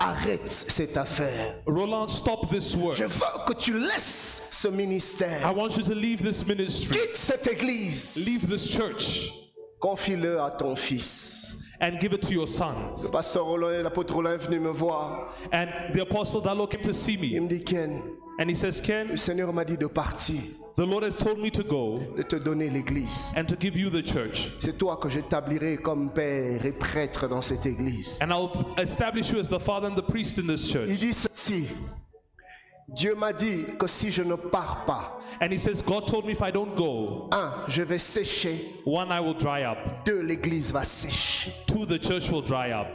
arrête cette affaire. Roland, stop this work. Je veux que tu laisses ce I ministère. want you to leave this ministry, Quitte cette église. leave this church, Confie-le à ton fils. And give it to your sons. Le pasteur Roland et l'apôtre Roland est venu me voir. And the apostle Dalo came to see Il me, me dit, Ken, and he says, Ken, le Seigneur m'a dit de partir, the Lord has told me to go de te donner l'église. and to give you the church. C'est toi que j'établirai comme père et prêtre dans cette église. And I'll establish you as the father and the priest in this church. Il dit ceci. Dieu m'a dit que si je ne pars pas, And he says, God told me if I don't go, un, je vais sécher. one, I will dry up. Deux, l'église va sécher. Two, the church will dry up.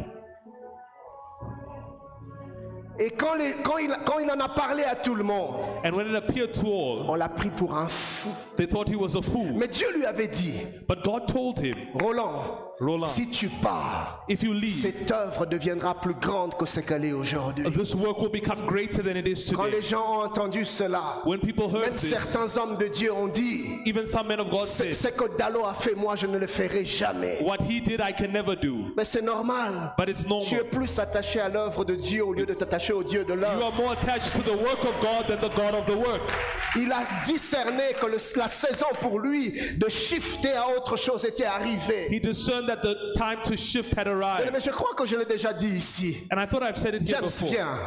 Et quand, les- quand il, quand il en a parlé à tout le monde, And when it appeared to all, on l'a pris pour un fou. they thought he was a fool. Mais Dieu lui avait dit, But God told him, Roland, Roland, si tu pars, if you leave, cette œuvre deviendra plus grande que ce qu'elle est aujourd'hui. this work will become greater than it is Quand today. les gens ont entendu cela, When people heard même this, certains hommes de Dieu ont dit, even some men of God ce said, ce que Dalo a fait, moi je ne le ferai jamais. What he did, I can never do. Mais c'est normal. But it's Tu es normal. plus attaché à l'œuvre de Dieu au lieu de t'attacher au Dieu de You l'œuvre. are more attached to the work of God than the God of the work. Il a discerné que le- la saison pour lui de shifter à autre chose était arrivée. He discerned that the time to shift had arrived. Mais je crois que je l'ai déjà dit ici. And I thought I've said it here James, before. viens.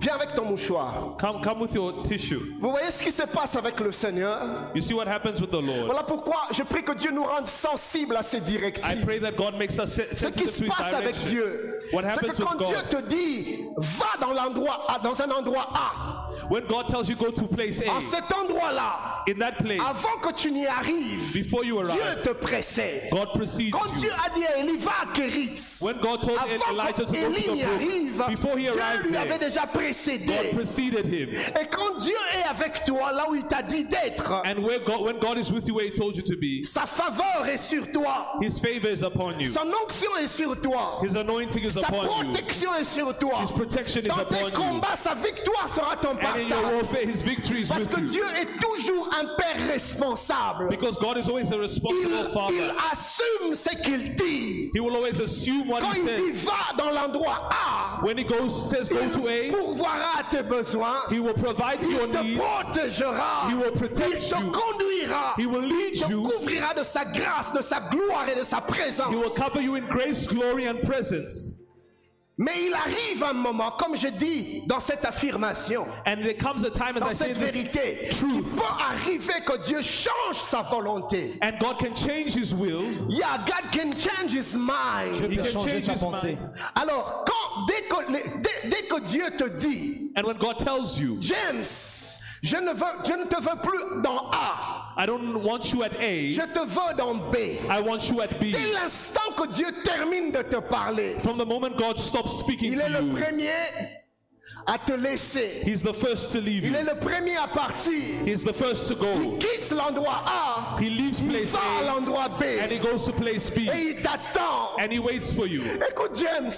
Viens avec ton mouchoir. Come, come with your tissue. Vous voyez ce qui se passe avec le Seigneur? You see what happens with the Lord? Voilà pourquoi je prie que Dieu nous rende sensibles à ces I directives. pray that God makes us Ce qui sensitive se passe avec. Dieu, What c'est happens que quand with Dieu God? te dit va dans l'endroit A, dans un endroit A, When God tells you go to place en A, cet endroit-là, in that place, avant que tu n'y arrives, before you Dieu arrive, te précède. God precedes Quand you. Dieu a dit à Élie, va à Kéritz, When God told avant Elijah to go qu'Élie to n'y the arrive, before he Dieu arrived lui avait déjà God précédé. preceded him. Et quand Dieu est avec toi, là où il t'a dit d'être, And where God, when God is with you where He told you to be, sa faveur est sur toi, His favor is upon you. son onction est sur toi, His anointing is sa upon you. protection est sur toi. His protection is Dans tes you. sa victoire sera ton partage. Parce que. Dieu est toujours un père responsable. Because God is always a Il, responsible il Father. assume ce qu'il dit. He will always assume what Quand He il dit says. va dans l'endroit A, When He goes, says go to il A, pourvoira tes besoins. He will provide to your Il te needs. protégera. He will protect Il te you. conduira. He will lead Il te you. couvrira de sa grâce, de sa gloire et de sa présence. He will cover you in grace, glory, and presence. Mais il arrive un moment, comme je dis dans cette affirmation, And there comes a time, as dans I say cette this, vérité, il peut arriver que Dieu change sa volonté. and God can change His will. Yeah, God can change his mind. He peut can changer change sa His pensée. mind. Alors, quand, dès, que, les- dès- dès que Dieu te dit, And when God tells you, James, je ne, veux, je ne te veux plus dans A, I don't want you at A, je te veux dans B. I want you at B. Dès l'instant que Dieu termine de te parler, From the moment God stops speaking il est le you, premier à te laisser. He's the first to leave Il est le premier à partir. He's the first to go. Il quitte l'endroit A, He leaves il place va à l'endroit B and he goes to place B et il t'attend. and he waits for you. Écoute James,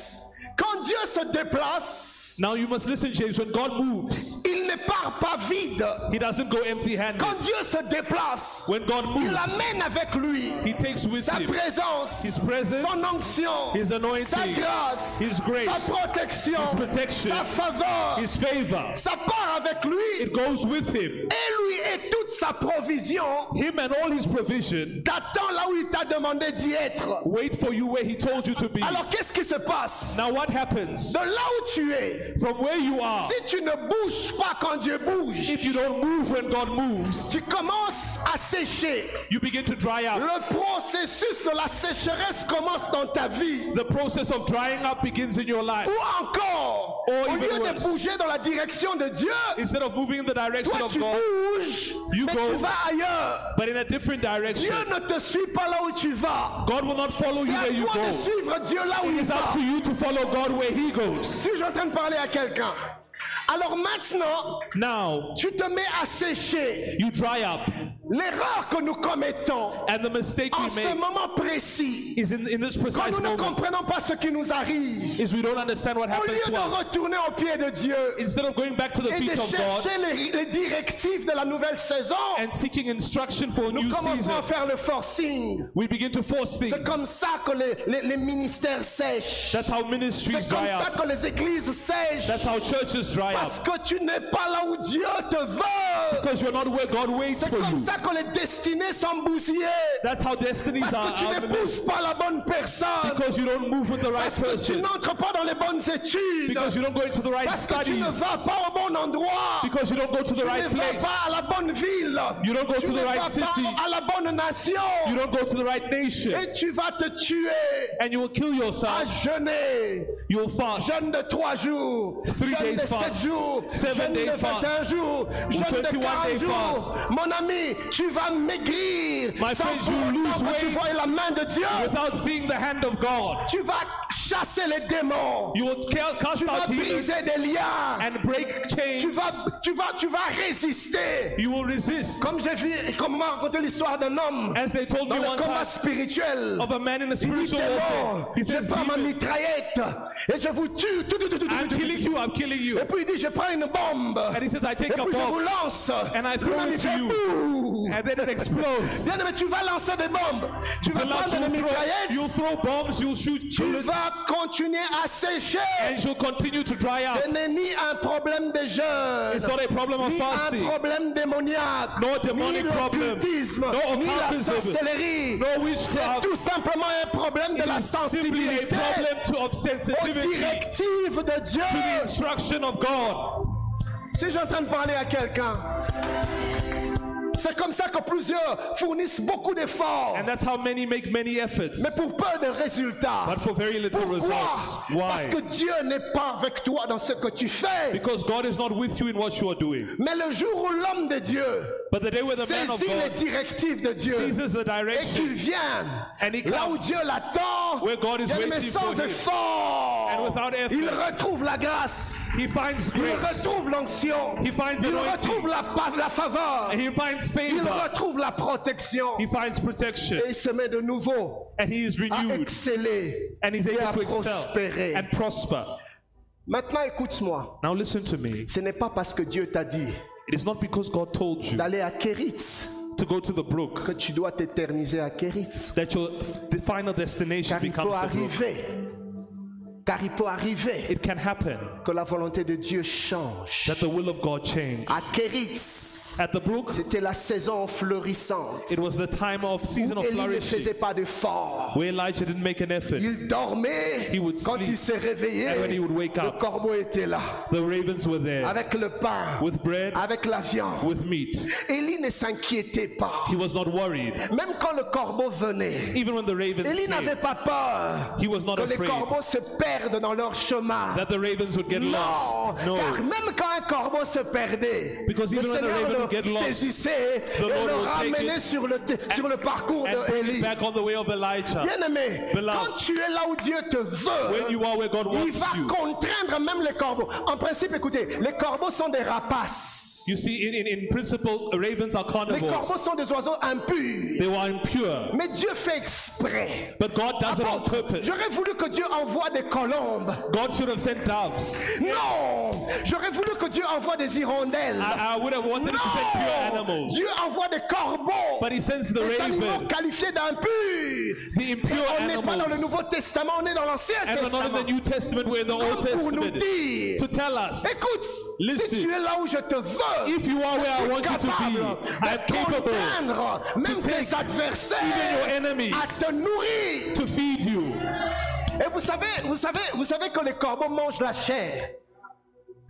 quand Dieu se déplace, Now you must listen, James. When God moves, il ne part pas vide. He doesn't go empty handed. Quand Dieu se déplace, When God moves, il amène avec lui He takes with sa Him présence, His presence, son onction, His anointing, sa grâce, His grace, sa protection, His protection, sa faveur. His favor. Ça part avec lui It goes with Him. et lui et toute sa provision Him and all His provision t'attend là où il t'a demandé d'y être. wait for you where He told you to be. Alors qu'est-ce qui se passe? Now what happens? De là où tu es, From where you are, si tu ne bouges pas quand Dieu bouge, if you don't move when God moves, tu commences à sécher. you begin to dry up. Le processus de la sécheresse commence dans ta vie. The process of drying up begins in your life. Ou encore, Or au lieu de worse. bouger dans la direction de Dieu, Instead of moving in the direction toi of tu God, bouges, You mais go. tu vas ailleurs. but in a different direction, Dieu ne te suit pas là où tu vas. God will not follow you where you toi de go. suivre Dieu là où il It's up to you to follow God where He goes. Si je suis en train de parler à quelqu'un, Alors maintenant, Now tu te mets à sécher. you dry up. L'erreur que nous commettons And the mistake en we ce make moment précis, is in, in this quand nous ne moment comprenons pas ce qui nous arrive, is we don't understand what au happens lieu to de us. retourner au pied de Dieu Instead of going back to the et de feet of God chercher les, les directives de la nouvelle saison, and seeking instruction for a nous new commençons season, à faire le forcing. we begin to force things. C'est comme ça que les, les- les ministères sèchent. That's how ministries C'est comme dry ça up. que les églises sèchent. That's how churches dry Parce que tu n'es pas là où Dieu te veut. Because you're not where God waits C'est for comme you. ça que les destinées sont bousillées. That's how destinies Parce are que tu are n'épouses pas la bonne personne. because you don't move with the right Parce que tu person. n'entres pas dans les bonnes études. Because you don't go into the right Parce que tu ne studies. vas pas au bon endroit. Because you don't go to the Tu right ne vas place. pas à la bonne ville. You don't go tu to ne the right vas city. pas à la bonne nation. You don't go to the right nation. Et tu vas te tuer And you will kill à yourself. jeûner. You will fast. Jeûne de trois jours, Three jeûne days de fast. Jours, Seven jeûne de day 21 fast. jours, jeûne de 21 40 day jours. Mon ami, tu vas maigrir My sans friends, you lose que tu vois la main de Dieu. Without seeing the hand of God, Tu vas chasser les démons. you will cast Tu vas out briser des liens. and break Tu chains. vas, tu vas, tu vas résister. You will resist. Comme j'ai vu, comme m'a raconté l'histoire d'un homme As they told dans me le combat spirituel. of a man in a Il dit spiritual démon, je prends ma "Demon, mitraillette et je vous tue. I'm killing you, I'm killing you. Et puis il dit, je une bombe. And he says, I Et take a puis je vous bomb lance. and I throw it to you. And then it explodes. Bien, tu vas lancer des bombes. Tu vas prendre des will throw, bombs, you'll shoot Tu vas continuer à sécher. and you'll continue to dry Ce up. n'est ni un problème de jeûne, It's not a problem of ni un fasting, problème démoniaque, No ni demonic problem. l'occultisme, No ni la sorcellerie. no C'est tout simplement un problème de la It's simply a sensibilité problem of aux sensitivity directives de Dieu. to the instruction of God. Si j'ai en train de parler à quelqu'un, c'est comme ça que plusieurs fournissent beaucoup d'efforts, And that's how many make many efforts, mais pour peu de résultats. but for very little Pourquoi? results. Parce que Dieu n'est pas avec toi dans ce que tu fais. Because God is not with you in what you are doing. Mais le jour où l'homme de Dieu But the day when the man of saisit les directives de Dieu. Et qu'il he là où Dieu l'attend, where God is bien aimé, waiting sans effort, il retrouve la grâce, he finds il grace, retrouve l'onction, He finds il retrouve la, faveur, and he finds il retrouve la protection. He finds protection, et il se met de nouveau and he is à renewed, exceller and he's et à prospérer. Maintenant, écoute-moi. Now listen to me. Ce n'est pas parce que Dieu t'a dit It is not because God told you d'aller à Kéritz to go to the brook que tu dois t'éterniser à Kéritz. that your the final destination Car il peut becomes the brook. arriver, car il peut arriver It can happen que la volonté de Dieu change. that the will of God change. À Kéritz, At the brook, c'était la saison florissante. it was the time of season of Élie ne faisait pas d'effort. where Elijah didn't make an effort. Il dormait. He would Quand sleep. il s'est réveillé, le corbeau était là. The ravens were there Avec le pain, with bread, avec la viande. with meat. Élie ne s'inquiétait pas. He was not worried. Même quand le corbeau venait, Even when the ravens Élie n'avait pas peur he was not que les afraid corbeaux se perdent dans leur chemin. that the ravens would get Non, lost. No. car même quand un corbeau se perdait, Because le even when the Seigneur le the et le it sur le, sur le parcours. Bien-aimé, Beloved. quand tu es là où Dieu te veut, il va you. contraindre même les corbeaux. En principe, écoutez, les corbeaux sont des rapaces. You see, in, in, in principle, ravens are Les carnivores. corbeaux sont des oiseaux impurs. They were impure. Mais Dieu fait exprès. But God does it on purpose. J'aurais voulu que Dieu envoie des colombes. God should have sent doves. Non, j'aurais voulu que Dieu envoie des hirondelles. I, I would have wanted him to send pure Non, animals. Dieu envoie des corbeaux. But he sends the Des animaux raven, qualifiés d'impurs. the Et impure on n'est pas dans le. Nouveau Testament, on est dans l'Ancien And we're not in Testament. the New Testament, we're in the Old Comme pour nous Testament. dire, To tell us, écoute, Listen. si tu es là où je te veux, if you are where I want you to be, I'm capable même tes adversaires even your enemies nourrir. to feed you. Et vous savez, vous savez, vous savez que les corbeaux mangent la chair.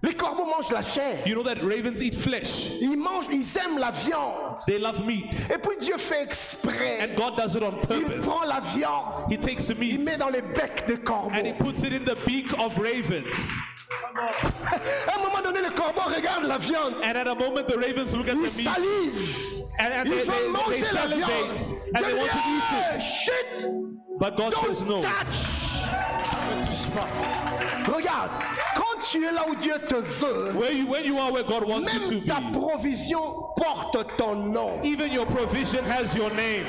Les corbeaux mangent la chair. You know that ravens eat flesh. Ils mangent, ils aiment la viande. They love meat. Et puis Dieu fait exprès. And God does it on Il purpose. prend la viande, He takes the il meat met dans les becs des corbeaux. and he puts it in the beak of ravens. À un moment donné, le corbeau regarde la viande. And at a moment, the ravens look at Il the meat salive. And, and they, they, they manger la viande. salivate and they want to eat it. Chut, But God says don't no. touch. Regarde, quand tu es là où Dieu te veut, Where you, when you are where God wants you to même ta be, provision porte ton nom. even your provision has your name.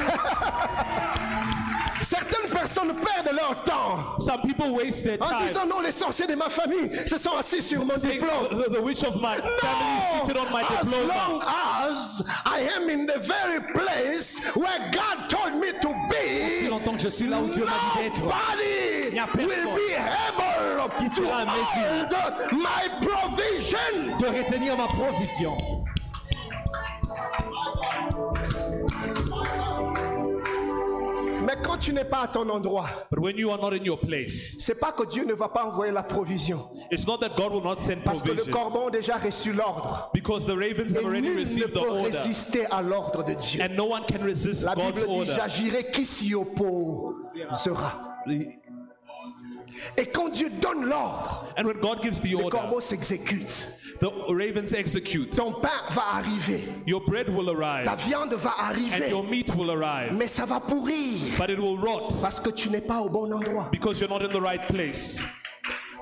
Certaines personnes perdent leur temps Some people waste their en time. disant non, les sorciers de ma famille se sont assis sur mon diplôme. the, the witch of my family is seated on my as diploma. long as I am in the very place where God told me to Si be, longtemps que je suis là où Dieu m'a dit d'être, nobody n'y a will personne be able qui to sera à mesure hold my provision. de retenir ma provision. Mais quand tu n'es pas à ton endroit, But when you are not in your place, c'est pas que Dieu ne va pas envoyer la provision, it's not that God will not send parce que le provision. corbeau a déjà reçu l'ordre. Because the ravens Et have already nul ne received the peut order. résister à l'ordre de Dieu. And no one can resist La God's Bible dit order. j'agirai qui s'y opposera. Et quand Dieu donne l'ordre, And when God gives the le order, corbeau s'exécute. The ravens execute. Ton pain va arriver, Your bread will ta arrive viande va and arriver, your meat will arrive, mais ça va pourrir but it will rot parce que tu n'es pas au bon endroit. because you're not in the right place.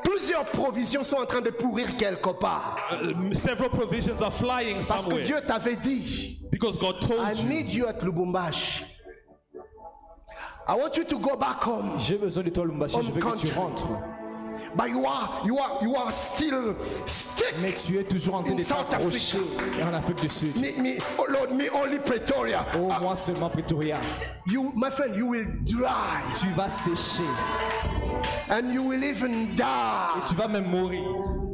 Plusieurs provisions sont en train de pourrir quelque part. Uh, several provisions are flying Parce que somewhere Dieu t'avait dit, because God I told you. need you at Lubumbashi. I want you to go back home. J'ai besoin de toi, Lumbashi. Je veux que tu country. rentres. But you are, you are, you are still stick. Mais tu es toujours en train In de South t'accrocher en Afrique du Sud. Me, me, oh Lord, me only Pretoria. Oh, moi seulement Pretoria. You, my friend, you will dry Tu vas sécher. and you will even die. Tu vas même mourir.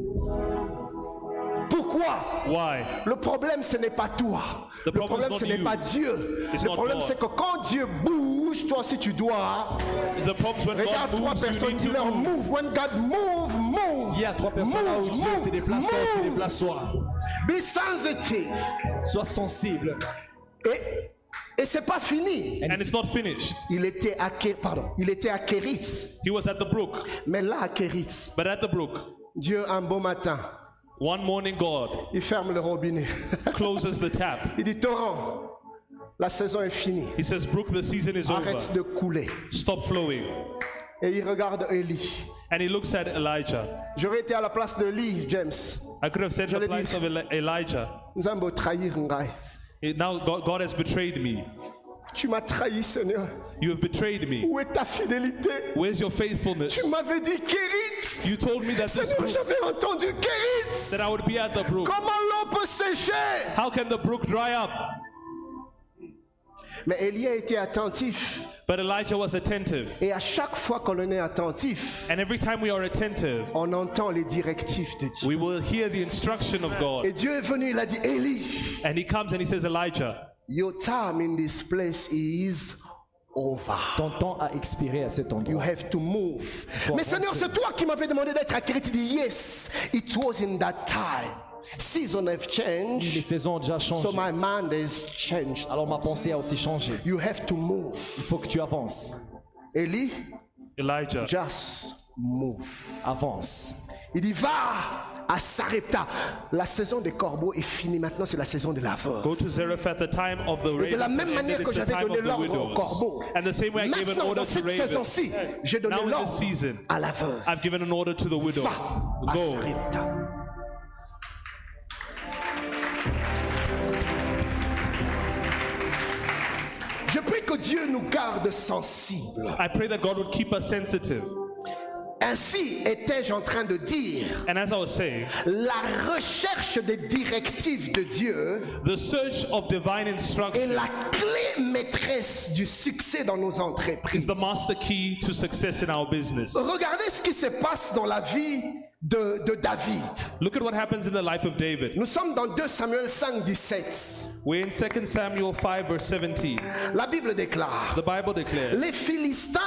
Pourquoi? Why? Le problème, ce n'est pas toi. The Le problem problème, is ce n'est you. pas Dieu. It's Le problème, c'est que quand Dieu bouge, toi aussi tu dois. The problem's when Regarde God trois moves, personnes, dis-leur move. move. When God move, move. Il y a trois personnes là où Dieu se déplace, aussi déplace-toi. Be sensitive. Sois sensible. Et, et c'est pas fini. And it's not finished. Il était à pardon, il était à Kéritz. He was at the brook, Mais là, à Kéritz, but at the brook, Dieu, un beau matin, one morning God il ferme le robinet. closes the tap. Il dit, torrent, la saison est finie. He says, Brook, the season is over. Arrête de couler. Stop flowing. Et il regarde Élie. And he looks at Elijah. J'aurais été à la place de Lee, James. I could have said the place dire- of Eli- Elijah. Nzambo trahir ngai. It- Now God, God has betrayed me. Tu m'as trahi, Seigneur. You have betrayed me. Où est ta fidélité? Where's your faithfulness? Tu m'avais dit Kéritz. You told me that this Seigneur, brook, j'avais entendu Kéritz. that I would be at the brook. Comment l'eau peut sécher? How can the brook dry up? Mais Élie a été attentif. But Elijah was attentive. Et à chaque fois qu'on est attentif, And every time we are attentive, on entend les directives de Dieu. we will hear the instruction of God. Et Dieu est venu, il a dit, Élie, And he comes and he says, Elijah, your time in this place is over. Ton temps a expiré à cet You endroit. have to move. Mais. Seigneur, c'est toi qui m'avais demandé d'être à Kérit. Il dit, yes, it was in that time. Season have Les changed, saisons ont déjà so changé. my mind has changed. Alors ma pensée a aussi changé. You have to move. Il faut que tu avances. Élie, Elijah, just move. Avance. Il dit, va à Sarepta. La saison des corbeaux est finie. Maintenant, c'est la saison de la veuve. go to Zarephath, the time of the Et de la même manière que j'avais donné l'ordre aux corbeaux. Maintenant, dans cette saison-ci, j'ai donné l'ordre à la veuve. I've given an order to the widow. Va à. Sarepta. Je prie que Dieu nous garde sensibles. I pray that God would keep us sensitive. Ainsi étais-je en train de dire, And as I was saying, la recherche des directives de Dieu the search of divine est instruction la clé maîtresse du succès dans nos is entreprises. the master key to success in our business. Regardez ce qui se passe dans la vie de, de David. Look at what happens in the life of David. Nous sommes dans 2 Samuel 5, 17. We're in 2 Samuel 5, verse 17. La Bible déclare, The Bible declares les Philistins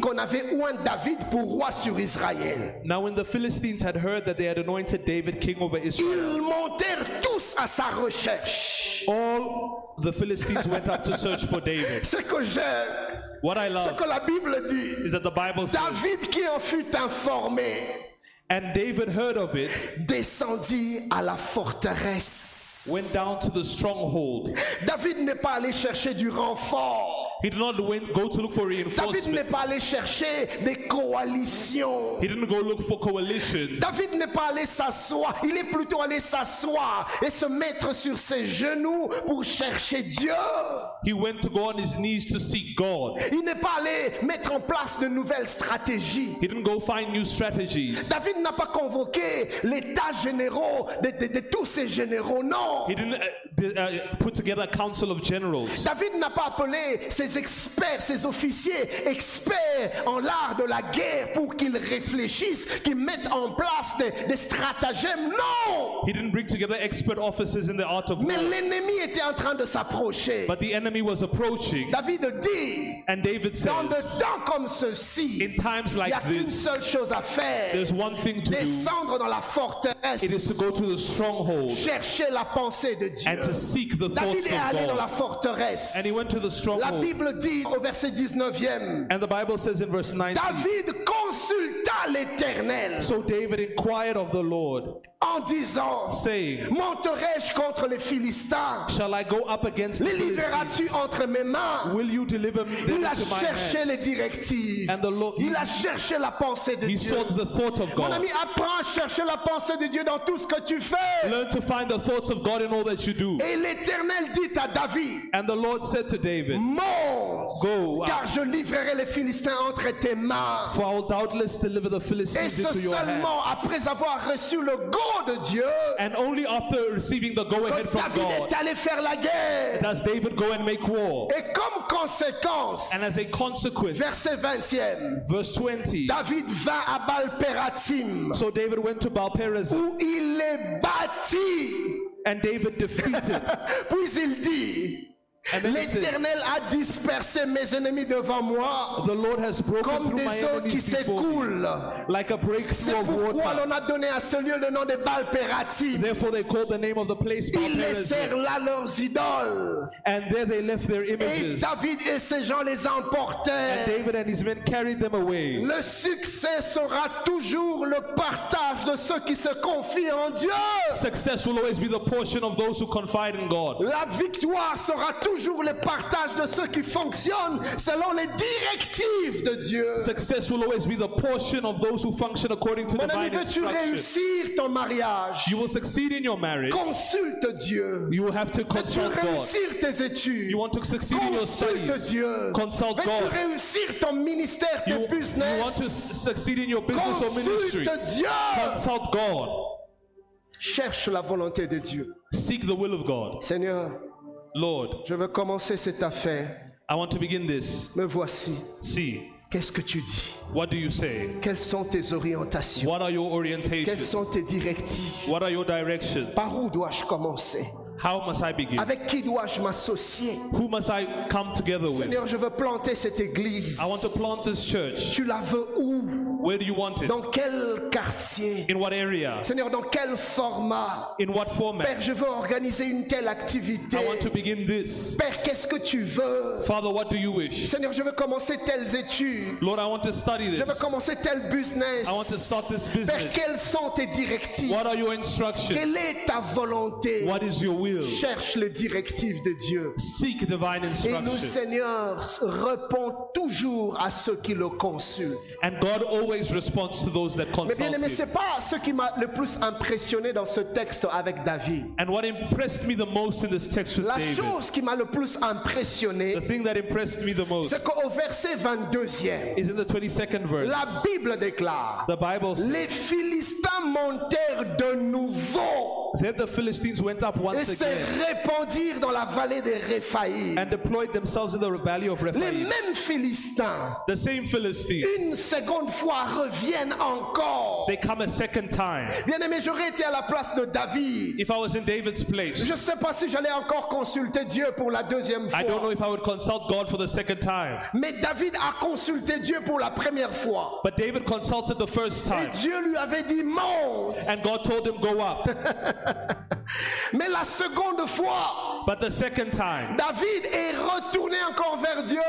qu'on avait oint David pour roi sur Israël. Now, when the Philistines had heard that they had anointed David king over Israel, Ils montèrent tous à sa recherche. all the Philistines went up to search for David. Ce que j'aime, What I love que la Bible dit, is that the Bible says, David qui en fut informé, and David heard of it, descendit à la forteresse. Went down to the stronghold. David n'est pas allé chercher du renfort. He did not go to look for David n'est pas allé chercher des coalitions. He didn't go look for coalitions. David n'est pas allé s'asseoir, il est plutôt allé s'asseoir et se mettre sur ses genoux pour chercher Dieu. He went to go on his knees to seek God. Il n'est pas allé mettre en place de nouvelles stratégies. He didn't go find new strategies. David n'a pas convoqué l'état généraux de, de- de tous ces généraux, non. He didn't uh, uh, put together a council of generals. David n'a pas appelé ses experts, ses officiers experts en l'art de la guerre pour qu'ils réfléchissent, qu'ils mettent en place des, des stratagèmes, non. He didn't bring together expert officers in the art of Mais war. l'ennemi était en train de s'approcher. But the enemy was approaching. David dit, And David says, dans de temps comme ceci, in times il like a qu'une seule chose à faire, there's one thing to do. descendre dans la forteresse, It is to go to the stronghold chercher la pensée de Dieu. and to seek the David thoughts est allé of dans la forteresse. And he went to the La. Bible dit au verset 19e, And the Bible says in verse 19, David consulta l'Éternel So David inquired of the Lord, en disant, saying, monterai-je contre les Philistins? Shall I go up against Les livreras-tu entre mes mains? Will you deliver them Il a cherché les directives. And the Lord- Il a cherché la pensée de He Dieu. sought the thought of Mon God. ami, apprends à chercher la pensée de Dieu dans tout ce que tu fais. Learn to find the thoughts of God in all that you do. Et l'Éternel dit à David, And the Lord said to David, monte, Go, car je livrerai les Philistins entre tes mains. For I will doubtless deliver the Et Philistines ce into your hand. seulement après avoir reçu le go de Dieu And only after receiving the go ahead from David God est allé faire la guerre. does David go and make war. Et comme conséquence, And as a consequence, verset 20e, verse 20, David vint à Baal-Pératim so David went to Balperazim où il est bâti. And David defeated. Puis il dit, It says, l'Éternel a dispersé mes ennemis devant moi The Lord has comme des eaux qui s'écoulent. like a C'est pourquoi l'on a donné à ce lieu le nom de Baal-Pératim. Therefore, they called the name of the place Ils laissèrent là leurs idoles. And there they left their Et. David et ses gens les And emportèrent. David and his men carried them away. Le succès sera toujours le partage de ceux qui se confient en Dieu. Success will always be the portion of those who confide in God. La victoire sera toujours le partage de ceux qui fonctionnent selon les directives de Dieu. Success will always be the portion of those who function according to Mon ami, veux-tu réussir ton mariage? You will succeed in your marriage. Consulte Dieu. You will have to Veux-tu consult God. réussir tes études? You want to succeed in your Consulte studies. Dieu. Consult Veux-tu God. réussir ton ministère, tes You, you want to business? succeed in your business or ministry? Consulte Dieu. Consult God. Cherche la volonté de Dieu. Seek the will of God. Seigneur, Lord, je veux commencer cette affaire. I want to begin this. Me voici. See, Qu'est-ce que tu dis? what do you say? Quelles sont tes orientations? What are your Quelles orientations? sont tes directives? What are your directions? Par où dois-je commencer? How must I begin? Avec qui dois-je m'associer? Who must I come together with? Seigneur, je veux planter cette église. I want to plant this church. Tu la veux où? Where do you want it? Dans quel quartier? In what area? Seigneur, dans quel format? In what Père, format? je veux organiser une telle activité. I want to begin this. Père, qu'est-ce que tu veux? Father, what do you wish? Seigneur, je veux commencer telles études. Lord, I want to study Je veux this. commencer tel business. I want to start this Père, business. quelles sont tes directives? What are your instructions? Quelle est ta volonté? What is your will? Cherche les directives de Dieu. Seek divine Et nous, instruction. Seigneur, répond toujours à ceux qui le consultent. And God always responds to those that Mais bien consult aimé, Him. c'est pas ce qui m'a le plus impressionné dans ce texte avec David. And what impressed me the most in this text with La David, chose qui m'a le plus impressionné, the thing that impressed me the most, c'est qu'au verset 22e, is in the 22nd verse. la Bible déclare The Bible says, Les Philistins montèrent de nouveau Then the Philistines went up et once se again répandirent dans la vallée des Réphaïm. and deployed themselves in the valley of Les Rephaim. mêmes Philistins, The same Philistines, une seconde fois, reviennent encore. they come a second time. Bien aimé, j'aurais été à la place de David. If I was in David's place, Je ne sais pas si j'allais encore consulter Dieu pour la deuxième I don't know fois. if I would consult God for the second time. Mais David a consulté Dieu pour la première fois. But David consulted the first Et time, Dieu lui avait dit monte. and God told him, Go up. Mais la seconde fois, But the second time, David est retourné encore vers Dieu.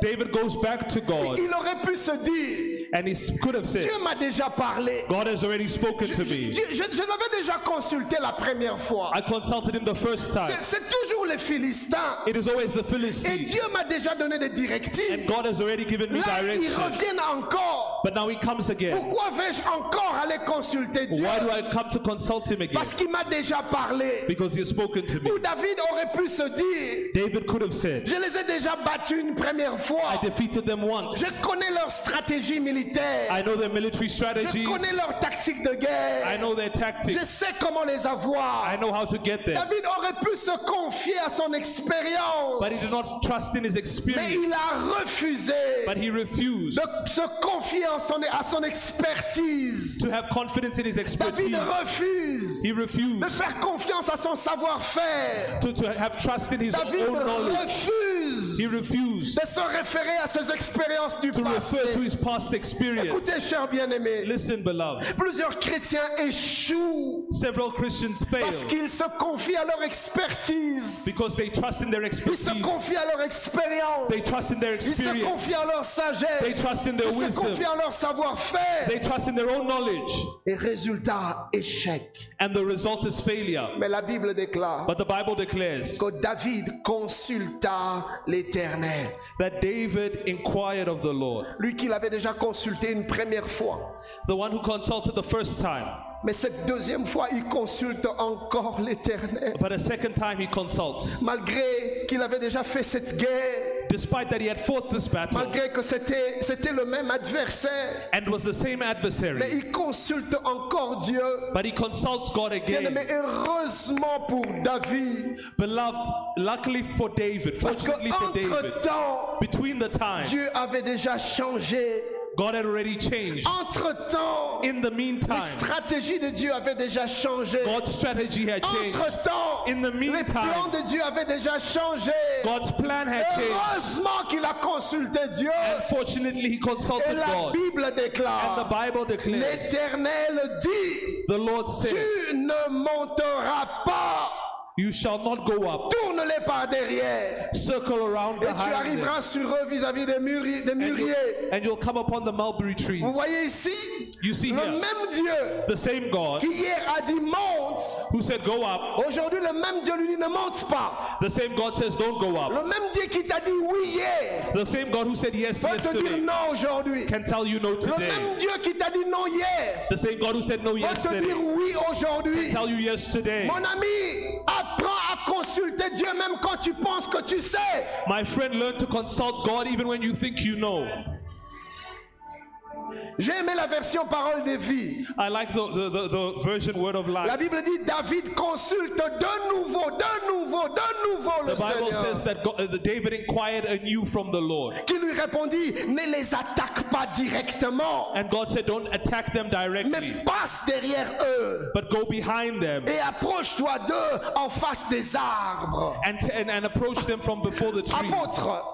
David goes back to God, Il aurait pu se dire, and he could have said, Dieu m'a déjà parlé. God has already spoken to Je, me. je- je l'avais déjà consulté la première fois. I consulted him the first time. C'est toujours les Philistins. it is always the Et Philistines. Dieu m'a déjà donné des directives. And God has already given me Là, ils direction. reviennent encore. But now he comes again. Pourquoi vais-je encore aller consulter Dieu? Why do I come to consult him again? Parce qu'il m'a déjà parlé. Because he has spoken to me. Où David aurait pu se dire, David could have said, je les ai déjà battus une première fois. I defeated them once. Je connais leur stratégie militaire. I know their military Je strategies. connais leur tactique de I guerre. know their Je tactics. sais comment les avoir. I know how to get there. David aurait pu se confier à son expérience. But he did not trust in his Mais experience. il a refusé But he refused de se confier en son- à son expertise. to have confidence in his expertise. David refuse He de refused faire confiance à son savoir-faire. to, to have trust in his David own knowledge. refuse He refused de se référer à ses expériences du to refer to passé. his past experience. Écoutez, chers bien-aimés, Listen, beloved. plusieurs chrétiens échouent Several Christians fail parce qu'ils se confient à leur expertise. because they trust in their Ils expertise. se confient à leur expérience. They trust in their Ils se experience. confient à leur They sagesse. trust in their Ils se wisdom. confient à leur savoir-faire. They trust in their own knowledge. Et résultat, échec. And the result is failure. Mais la Bible déclare But the Bible declares que David consulta l'Éternel. That David inquired of the Lord. Lui qui l'avait déjà consulté une première fois. The one who consulted the first time. Mais cette deuxième fois, il consulte encore l'Éternel. But a second time he consults. Malgré qu'il avait déjà fait cette guerre, Despite that he had fought this battle malgré que c'était c'était le même adversaire, and was the same mais adversary. il consulte encore Dieu. But he consults God Bien aimé, again. heureusement pour David, Beloved, luckily for David, parce for David, between the time, Dieu avait déjà changé. God had already changed. Entre-temps, In the les meantime, stratégies de Dieu avaient déjà changé. God's strategy had changed. Entre-temps, In the les plans de Dieu avaient déjà changé. God's plan had changed. Heureusement qu'il a consulté Dieu. He Et consulted la God. Bible And the déclare, Bible declares, l'Éternel dit, the Lord said, tu ne monteras pas, You shall not go up. tourne-les par derrière. Circle around Et tu behind them. sur eux vis-à-vis des, mûri- des And you'll, mûriers. and you'll come upon the mulberry trees. Vous voyez ici, You see le here, même Dieu the same God qui hier a dit monte, who said, Go up. aujourd'hui le même Dieu lui dit ne monte pas. The same God says, Don't go up. Le même Dieu qui t'a dit oui hier The same God who said yes va te dire yesterday non aujourd'hui. can tell you no Le today. même Dieu qui t'a dit non hier The same God who said no va te yesterday dire oui aujourd'hui. tell you yes today. Mon ami, apprends à consulter Dieu même quand tu penses que tu sais. My friend, learn to consult God even when you think you know. J'ai aimé la version parole des vies. I like the, the, the, the version word of La life. Bible dit David consulte de nouveau, de nouveau, de nouveau le The Bible Seigneur. says that God, uh, that David inquired anew from the Lord. Qui lui répondit Ne les attaque pas directement, And God said, Don't attack them directly, mais passe derrière eux but go behind them et approche-toi d'eux en face des arbres. and, and, and approach them from before the trees. Apôtre,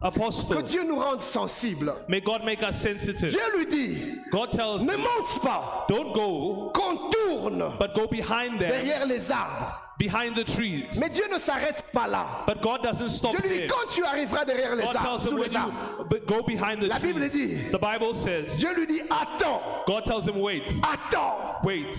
que Apostle, Dieu nous rende sensibles. may God make us sensitive. Dieu lui dit God tells Ne monte pas, Don't go, contourne but go behind them, derrière les arbres. behind the trees. Mais Dieu ne s'arrête pas là. But God doesn't stop Dieu lui dit. Quand tu arriveras derrière les God arbres, tells him sous les arbres, you but go behind the La Bible trees. dit- The Bible says, Dieu lui dit Attends, God tells him, wait, attends. wait.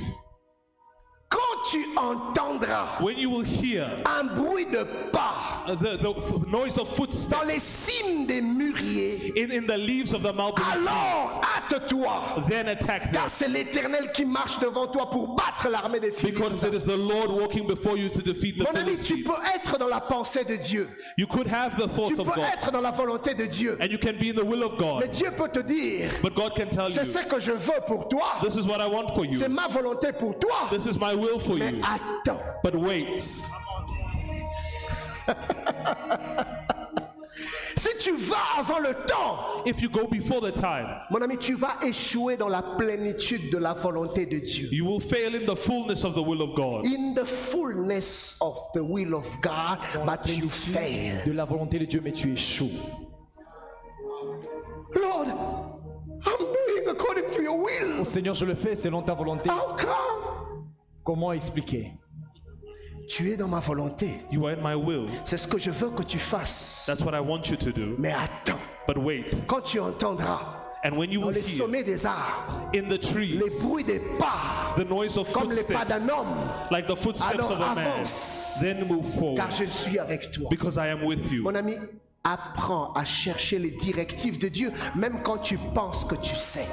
Quand tu entendras When you will hear un bruit de pas the, the f- noise of dans les cimes des mûriers, in, in the leaves of the mulberry alors hâte-toi. trees, then attack them. Car c'est l'Éternel qui marche devant toi pour battre l'armée des Because Philistins. it is the Lord walking before you to defeat the Mon ami, tu peux être dans la pensée de Dieu. You could have the Tu of peux God, être dans la volonté de Dieu. and you can be in the will of Mais God. Dieu peut te dire, But God can tell c'est ce que je veux pour toi. this is what I want for C'est you. ma volonté pour toi. This is my will for Mais you. attends. But wait. Si tu vas avant le temps, If you go before the time, mon ami, tu vas échouer dans la plénitude de la volonté de Dieu. you will fail in the fullness of the will of God. In the fullness of the will of God, but you fail. de la volonté de Dieu, mais tu échoues. Lord, I'm doing according to your will. Oh Seigneur, je le fais selon ta volonté. How come? Comment expliquer? Tu es dans ma volonté. You are in my will. C'est ce que je veux que tu fasses. That's what I want you to do. Mais attends, But wait. quand tu entendras And when you dans will les sommets des arbres, in the les trees bruits des pas, the noise of comme les pas d'un footsteps, homme, like the footsteps alors of a man, avance, then move forward car je suis avec toi. because I am with you. Mon ami, apprends à chercher les directives de Dieu, même quand tu penses que tu sais.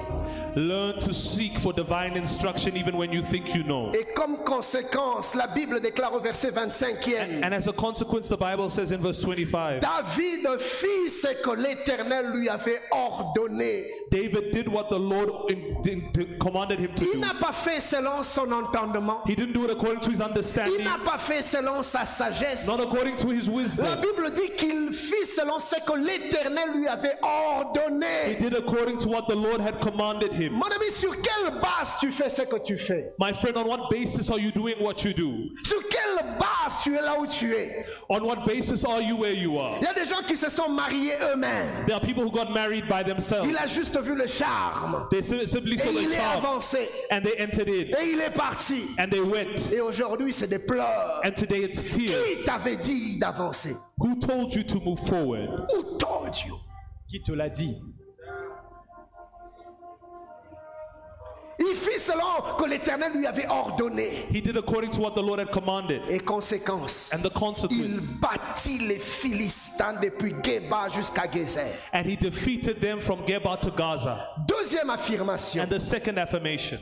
Learn to seek for divine instruction even when you think you know. Et comme conséquence, la Bible déclare au verset 25e, And as a consequence, the Bible says in verse 25, David fit ce que l'Éternel lui avait ordonné. David did what the Lord in- in- commanded him to Il do. n'a pas fait selon son entendement. He didn't do it according to his Il understanding, n'a pas fait selon sa sagesse. not according to his La wisdom. Bible dit qu'il fit selon ce que l'Éternel lui avait He ordonné. did according to what the Lord had commanded him. Mon ami, sur quelle base tu fais ce que tu fais My friend, on what basis are you doing what you do? Sur quelle base tu es là où tu es On what basis are you where you are? Il y a des gens qui se sont mariés eux-mêmes. There are people who got married by themselves. Il a juste vu le charme. They Et the il est charm avancé. and they entered in Et il est parti. and they went. Et aujourd'hui, c'est des pleurs. And today it's Qui tears. t'avait dit d'avancer? Who told you to move forward? Who told you? Qui te l'a dit? Il fit selon que l'Éternel lui avait ordonné. He did according to what the Lord had commanded. Et conséquence, And the il consequence, battit les Philistins depuis Geba jusqu'à Gézer. and he defeated them from Geba to Gaza. Deuxième affirmation. And the second affirmation,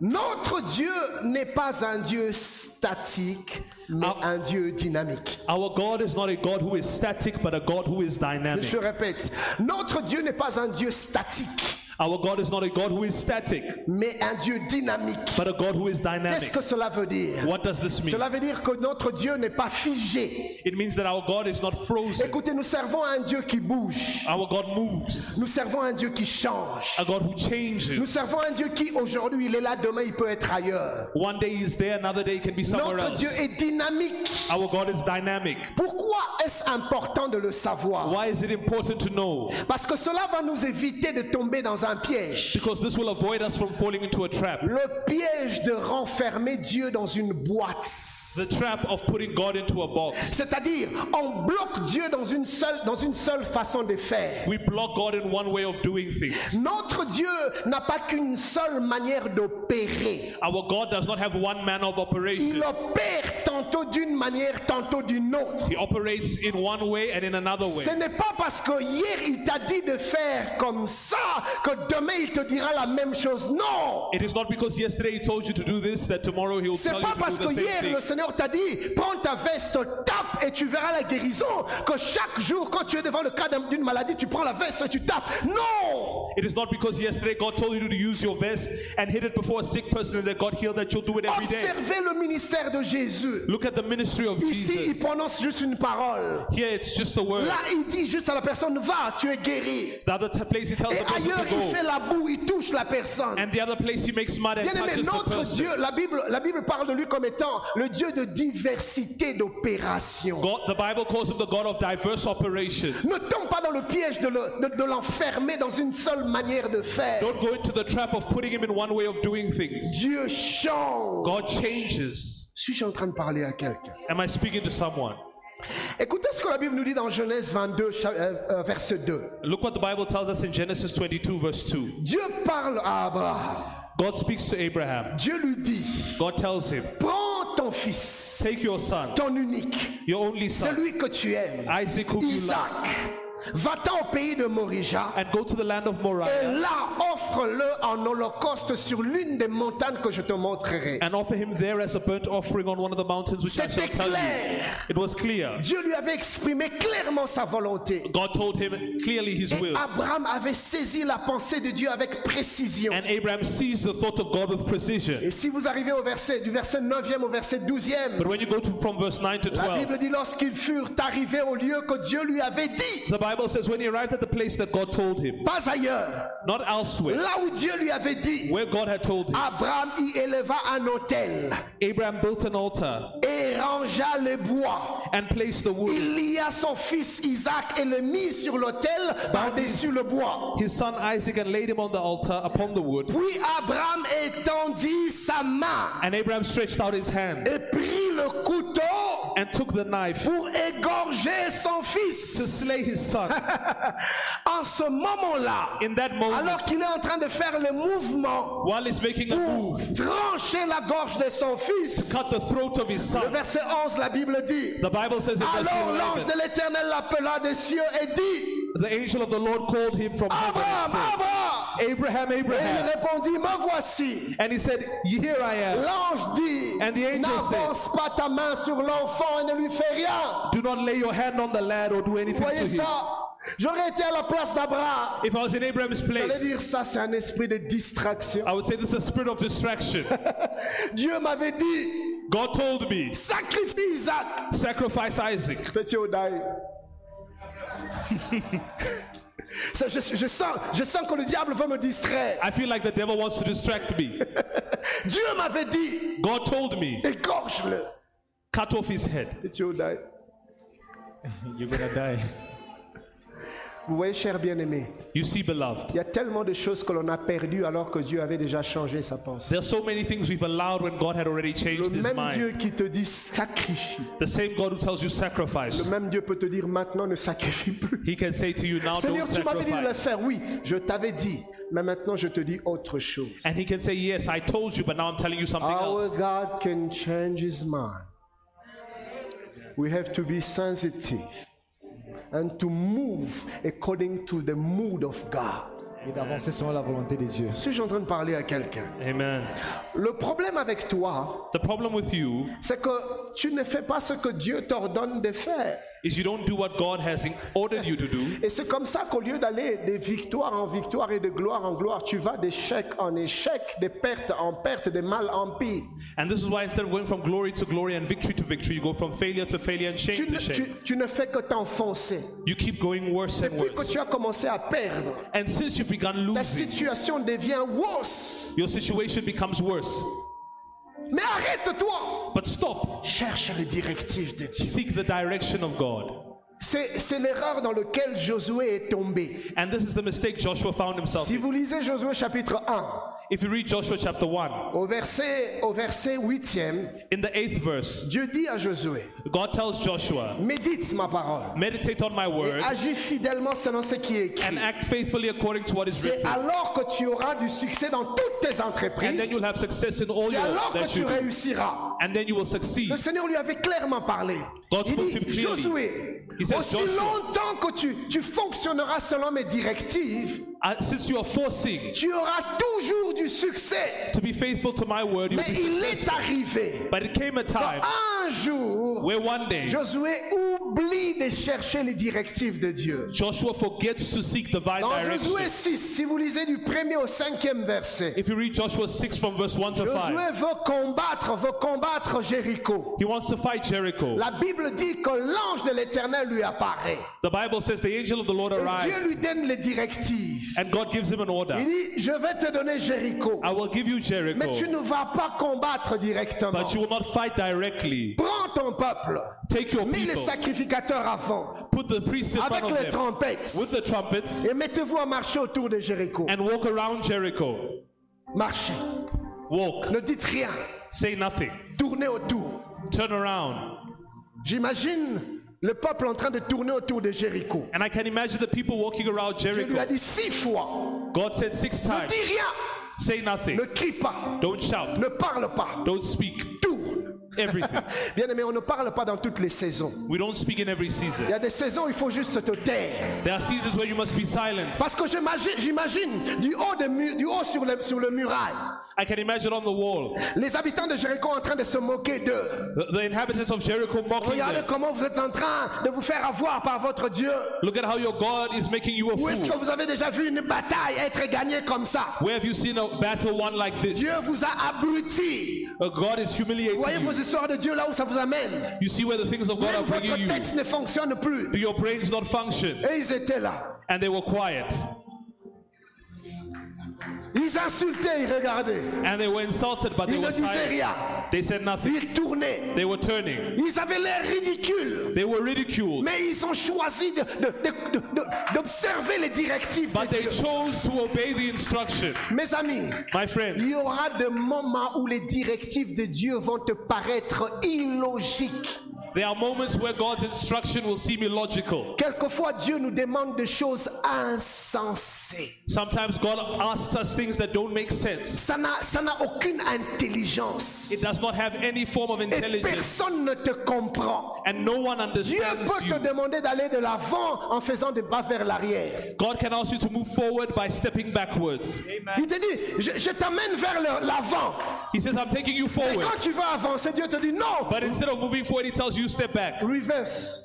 Notre Dieu n'est pas un Dieu statique, mais Ah. un Dieu dynamique. our God is not a God who is static, but a God who is dynamic. Je répète, notre Dieu n'est pas un Dieu statique, Our God is not a God who is static, mais un Dieu dynamique. but a God who is Qu'est-ce dynamic. que cela veut dire? What does this mean? Cela veut dire que notre Dieu n'est pas figé. It means that our God is not frozen. Écoutez, nous servons à un Dieu qui bouge. Our God moves. Nous servons à un Dieu qui change. A God who Nous changes. servons à un Dieu qui aujourd'hui il est là, demain il peut être ailleurs. One day he's there, another day he can be somewhere Notre else. Dieu est dynamique. Our God is dynamic. Pourquoi est-ce important de le savoir? Why is it important to know? Parce que cela va nous éviter de tomber dans un piège. Because this will avoid us from falling into a trap. Le piège de renfermer Dieu dans une boîte. The trap of putting God into a box. C'est-à-dire, on bloque Dieu dans une seule, dans une seule façon de faire. We block God in one way of doing things. Notre Dieu n'a pas qu'une seule manière d'opérer. Our God does not have one manner of Il operation. opère tantôt d'une manière, tantôt d'une autre. He operates in one way and in another way. Ce n'est pas parce que hier il t'a dit de faire comme ça que demain il te dira la même chose. Non! It is not because yesterday he told you to do this that tomorrow he will C'est tell pas you parce to do que the same hier thing. le Seigneur t'a dit prends ta veste, tape et tu verras la guérison. Que chaque jour, quand tu es devant le cas d'un- d'une maladie, tu prends la veste et tu tapes. Non! It is not because yesterday God told you to use your vest and hit it before a sick person and that God healed that you'll do it every day. Observez le ministère de Jésus. Look at the ministry of Ici, il Jesus. prononce juste une parole. Here it's just a word. Là, il dit juste à la personne va, tu es guéri. The other place he tells Et the person ailleurs, to il fait go. la boue, il touche la personne. And the other place he makes mud and Bien aimé, touches the notre person. Dieu, la Bible, la Bible parle de lui comme étant le Dieu de diversité d'opérations. The Bible calls him the God of diverse operations. Ne tombe pas dans le piège de le- l'enfermer dans une seule manière de faire. Don't go into the trap of putting him in one way of doing things. Dieu change. God changes. Suis-je en train de parler à quelqu'un? Am I speaking to someone? Écoutez ce que la Bible nous dit dans Genèse 22, cha- euh, euh, verset 2. Look what the Bible tells us in Genesis 22, verse 2. Dieu parle à Abraham. God speaks to Abraham. Dieu lui dit, God tells him, prends ton fils, Take your son, ton unique, your only son, celui que tu aimes, Isaac, whom you love, Isaac. Va-t'en au pays de Morija and go to the land of et là offre-le en holocauste sur l'une des montagnes que je te montrerai. and offer him there as a burnt offering on one of the mountains which I shall C'était tell you. clair. It was clear. Dieu lui avait exprimé clairement sa volonté. God told him clearly his Et will. Abraham avait saisi la pensée de Dieu avec précision. And Abraham sees the thought of God with precision. Et si vous arrivez au verset, du verset 9e au verset 12e, But when you go to from verse 9 to la 12, Bible dit lorsqu'ils furent arrivés au lieu que Dieu lui avait dit, the Bible says when he arrived at the place that God told him, pas ailleurs, not elsewhere, là où Dieu lui avait dit, where God had told him, Abraham y éleva un autel Abraham built an altar et rangea les bois. and placed the wood. Il lia son fils Isaac et le mit sur l'autel par-dessus le bois. His son Isaac and laid him on the altar upon the wood. Puis Abraham étendit sa main And Abraham stretched out his hand et prit le couteau and took the knife pour égorger son to slay his son. En ce moment-là, In that moment, alors qu'il est en train de faire le mouvement while he's making a pour move, trancher la gorge de son fils, cut the throat of his le son. verset 11, la Bible dit, The Bible says in alors l'ange 11, de l'Éternel l'appela des cieux et dit, the angel of the Lord called him from heaven and Abraham, said, Abraham. Abraham, Et il répondit, me voici. And he said, Here I am. L'ange dit, And the angel said- n'avance pas ta main sur l'enfant et ne lui fais rien. Do not lay your hand on the lad or do Vous anything to voyez him. ça? J'aurais été à la place d'Abraham. If I was in Abraham's J'allais place, dire ça, c'est un esprit de distraction. I would say this is a spirit of distraction. Dieu m'avait dit, God told me, sacrifie Isaac. sacrifice Isaac. Odaï. Ça, je, je sens, je sens que le diable veut me distraire. I feel like the devil wants to distract me. Dieu m'avait dit, God told me, égorge-le. cut off his head. Petit Odaï. You're gonna die. Vous voyez, cher bien-aimé, You see, beloved, il y a tellement de choses que l'on a perdues alors que Dieu avait déjà changé sa pensée. there are so many things we've allowed when God had already Le changed his même Dieu qui te dit sacrifie. The same God who tells you Le sacrifice. même Dieu peut te dire maintenant ne sacrifie plus. He can say to you now, don't Seigneur, tu m'avais dit de le faire. Oui, je t'avais dit. Mais maintenant, je te dis autre chose. And he can say, Yes, I told you, but now I'm telling you something Our else. God can change his mind. We have to be sensitive and to move according to the mood of God. Et d'avancer selon la volonté des dieux. Suis-je en train de parler à quelqu'un? Amen. Le problème avec toi, The problem with you c'est que tu ne fais pas ce que Dieu t'ordonne de faire. Is you don't do what God has ordered you to do. Et c'est comme ça qu'au lieu d'aller de victoire en victoire et de gloire en gloire, tu vas d'échec en échec, de perte en perte, de mal en pire. And this is why instead of going from glory to glory and victory to victory, you go from failure to failure and Tu shame ne, to shame. tu- tu ne fais que t'enfoncer. You keep going worse and Depuis que worse. tu as commencé à perdre, And since you've begun ta losing, situation devient worse. your situation becomes worse. Mais arrête-toi. But stop. Cherche les directives de Dieu. Seek the direction of God. C'est c'est l'erreur dans laquelle Josué est tombé. And this is the mistake Joshua found himself Si in. vous lisez Josué chapitre 1, If you read Joshua chapter 1, au verset, au verset 8e, in the eighth verse, Dieu dit à Josué, God tells Joshua, médite ma parole Meditate on my et word agis fidèlement selon ce qui est écrit. and act faithfully according to what is C'est written. alors que tu auras du succès dans toutes tes And then entreprises. you'll have success in all C'est your alors que that tu you do. réussiras. And then you will succeed. Le Seigneur lui avait clairement parlé. God Il spoke to him dit, clearly. Josué, aussi longtemps que tu, tu fonctionneras selon mes directives, since you are forcing tu auras toujours du succès. to be faithful to my word, Mais il est successful. arrivé But it came a time un jour, where one day Josué oublie de chercher les directives de Dieu. Joshua forgets to seek divine Dans direction. Josué 6, si vous lisez du premier au cinquième verset, If you read Joshua 6 from verse 1 to 5, Josué veut combattre, veut combattre Jéricho. he wants to fight Jericho. La Bible dit que l'ange de l'Éternel lui apparaît. The Bible says the angel of the Lord arrived Dieu lui donne les directives. and God gives him an Il order. dit, je vais te donner Jéricho. I will give you Mais Jericho, tu ne vas pas combattre directement. but you will not fight directly. Prends ton peuple. Take your Mets les people, sacrificateurs avant. put the priests in front Avec of les them trompettes. with the trumpets, Et mettez-vous à marcher autour de Jéricho. and walk around Jericho. Marchez. Walk, Ne dites rien. say nothing, Tournez autour. turn around. J'imagine le peuple en train de tourner autour de Jéricho. And I can imagine the people walking around Je lui Jericho. dit six fois. God said six Ne times, dis rien. say nothing, Ne crie pas. don't shout, Ne parle pas. don't speak. Everything. Bien aimé, on ne parle pas dans toutes les saisons. We don't speak in every Il season. y a des saisons où il faut juste te taire. There are seasons where you must be silent. Parce que j'imagine, j'imagine du haut, de du haut sur, le, sur le muraille, I can imagine on the wall, les habitants de Jéricho en train de se moquer d'eux. the, the inhabitants of Jericho mocking Regardez them. comment vous êtes en train de vous faire avoir par votre Dieu. Look at how your God is making you a Où est-ce que fool. vous avez déjà vu une bataille être gagnée comme ça? Where have you seen a battle won like this? Dieu vous a abruti. God is humiliating voyez vos de Dieu là où ça vous amène. You see where the things of God Même are bringing votre you. tête ne fonctionne plus. Your brains not function? Et ils étaient là. And they were quiet. Ils insultaient, ils regardaient. And they were insulted, but they Ils ne were disaient silent. rien. They said nothing. Ils tournaient. They were turning. Ils avaient l'air ridicules. They were ridiculed. Mais ils ont choisi de- de- de- de- de- d'observer les directives But de they Dieu. chose to obey the instruction. Mes amis, My friend, il y aura des moments où les directives de Dieu vont te paraître illogiques. There are moments where God's instruction will seem illogical. Quelquefois, Dieu nous demande des choses insensées. Sometimes God asks us things that don't make sense. Ça n'a, ça n'a aucune intelligence. It does not have any form of Et intelligence, personne ne te comprend. and no one Dieu understands peut te you. demander d'aller de l'avant en faisant des pas vers l'arrière. God can ask you to move forward by stepping backwards. Il te dit, je, je t'amène vers l'avant. He says, I'm taking you Et forward. quand tu vas avancer, Dieu te dit non. But instead of moving forward, He tells you, step back. Reverse.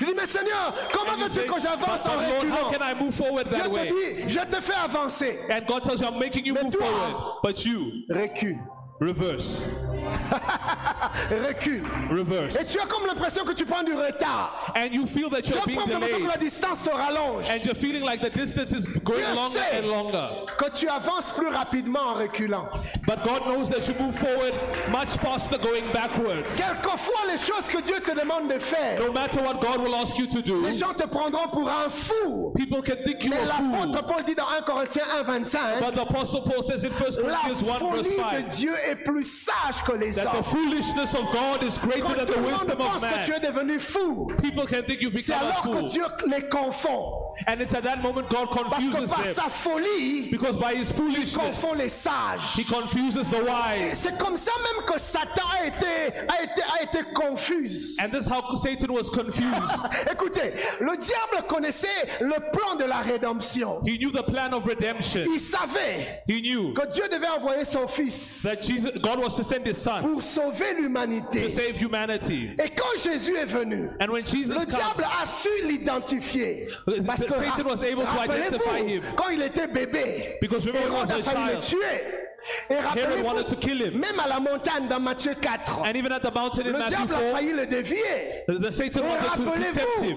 Il dit, mais Seigneur, comment you veux-tu que j'avance en but Lord, how reculant? can I move forward Dieu that te way? dit, je te fais avancer. And God tells you, I'm making you Mais move toi- forward. But you, Recule. reverse. Recule. Et Reverse. tu as comme l'impression que tu prends du retard. And you feel that Tu you're as being l'impression que la distance se rallonge. And you're feeling like the distance is going Dieu longer sait and longer. que tu avances plus rapidement en reculant. But God knows that you move forward much faster going backwards. Quelquefois, les choses que Dieu te demande de faire, No matter what God will ask you to do, les gens te prendront pour un fou. people can think you Mais a fool. l'apôtre Paul dit dans 1 Corinthiens 1, 25, But the Apostle Paul says in 1 la Corinthians 1 verse folie 5 de Dieu est plus sage que les that the foolishness of God is greater Quand than the wisdom of que tu man. es devenu fou, People can think you've c'est become a alors que fool. Dieu les confond. And it's at that moment God Parce que confuses par them. sa folie, Because by his il foolishness, confond les sages. he confuses the wise. C'est comme ça même que Satan a été, a été, a été confus. And this is how Satan was confused. Écoutez, le diable connaissait le plan de la rédemption. He knew the plan of redemption. Il savait He knew que Dieu devait envoyer son fils that Jesus, God was to send his son pour sauver l'humanité. to save humanity. Et quand Jésus est venu, And when Jesus le diable comes, a su l'identifier. Parce Satan was able to identify rappelez-vous, him. quand il était bébé, Because Hérode a failli le child. tuer. Et wanted to kill him. même à la montagne dans Matthieu 4, And even at the mountain in le Matthew diable a 4, failli le dévier. the Satan Et wanted to, to tempt him.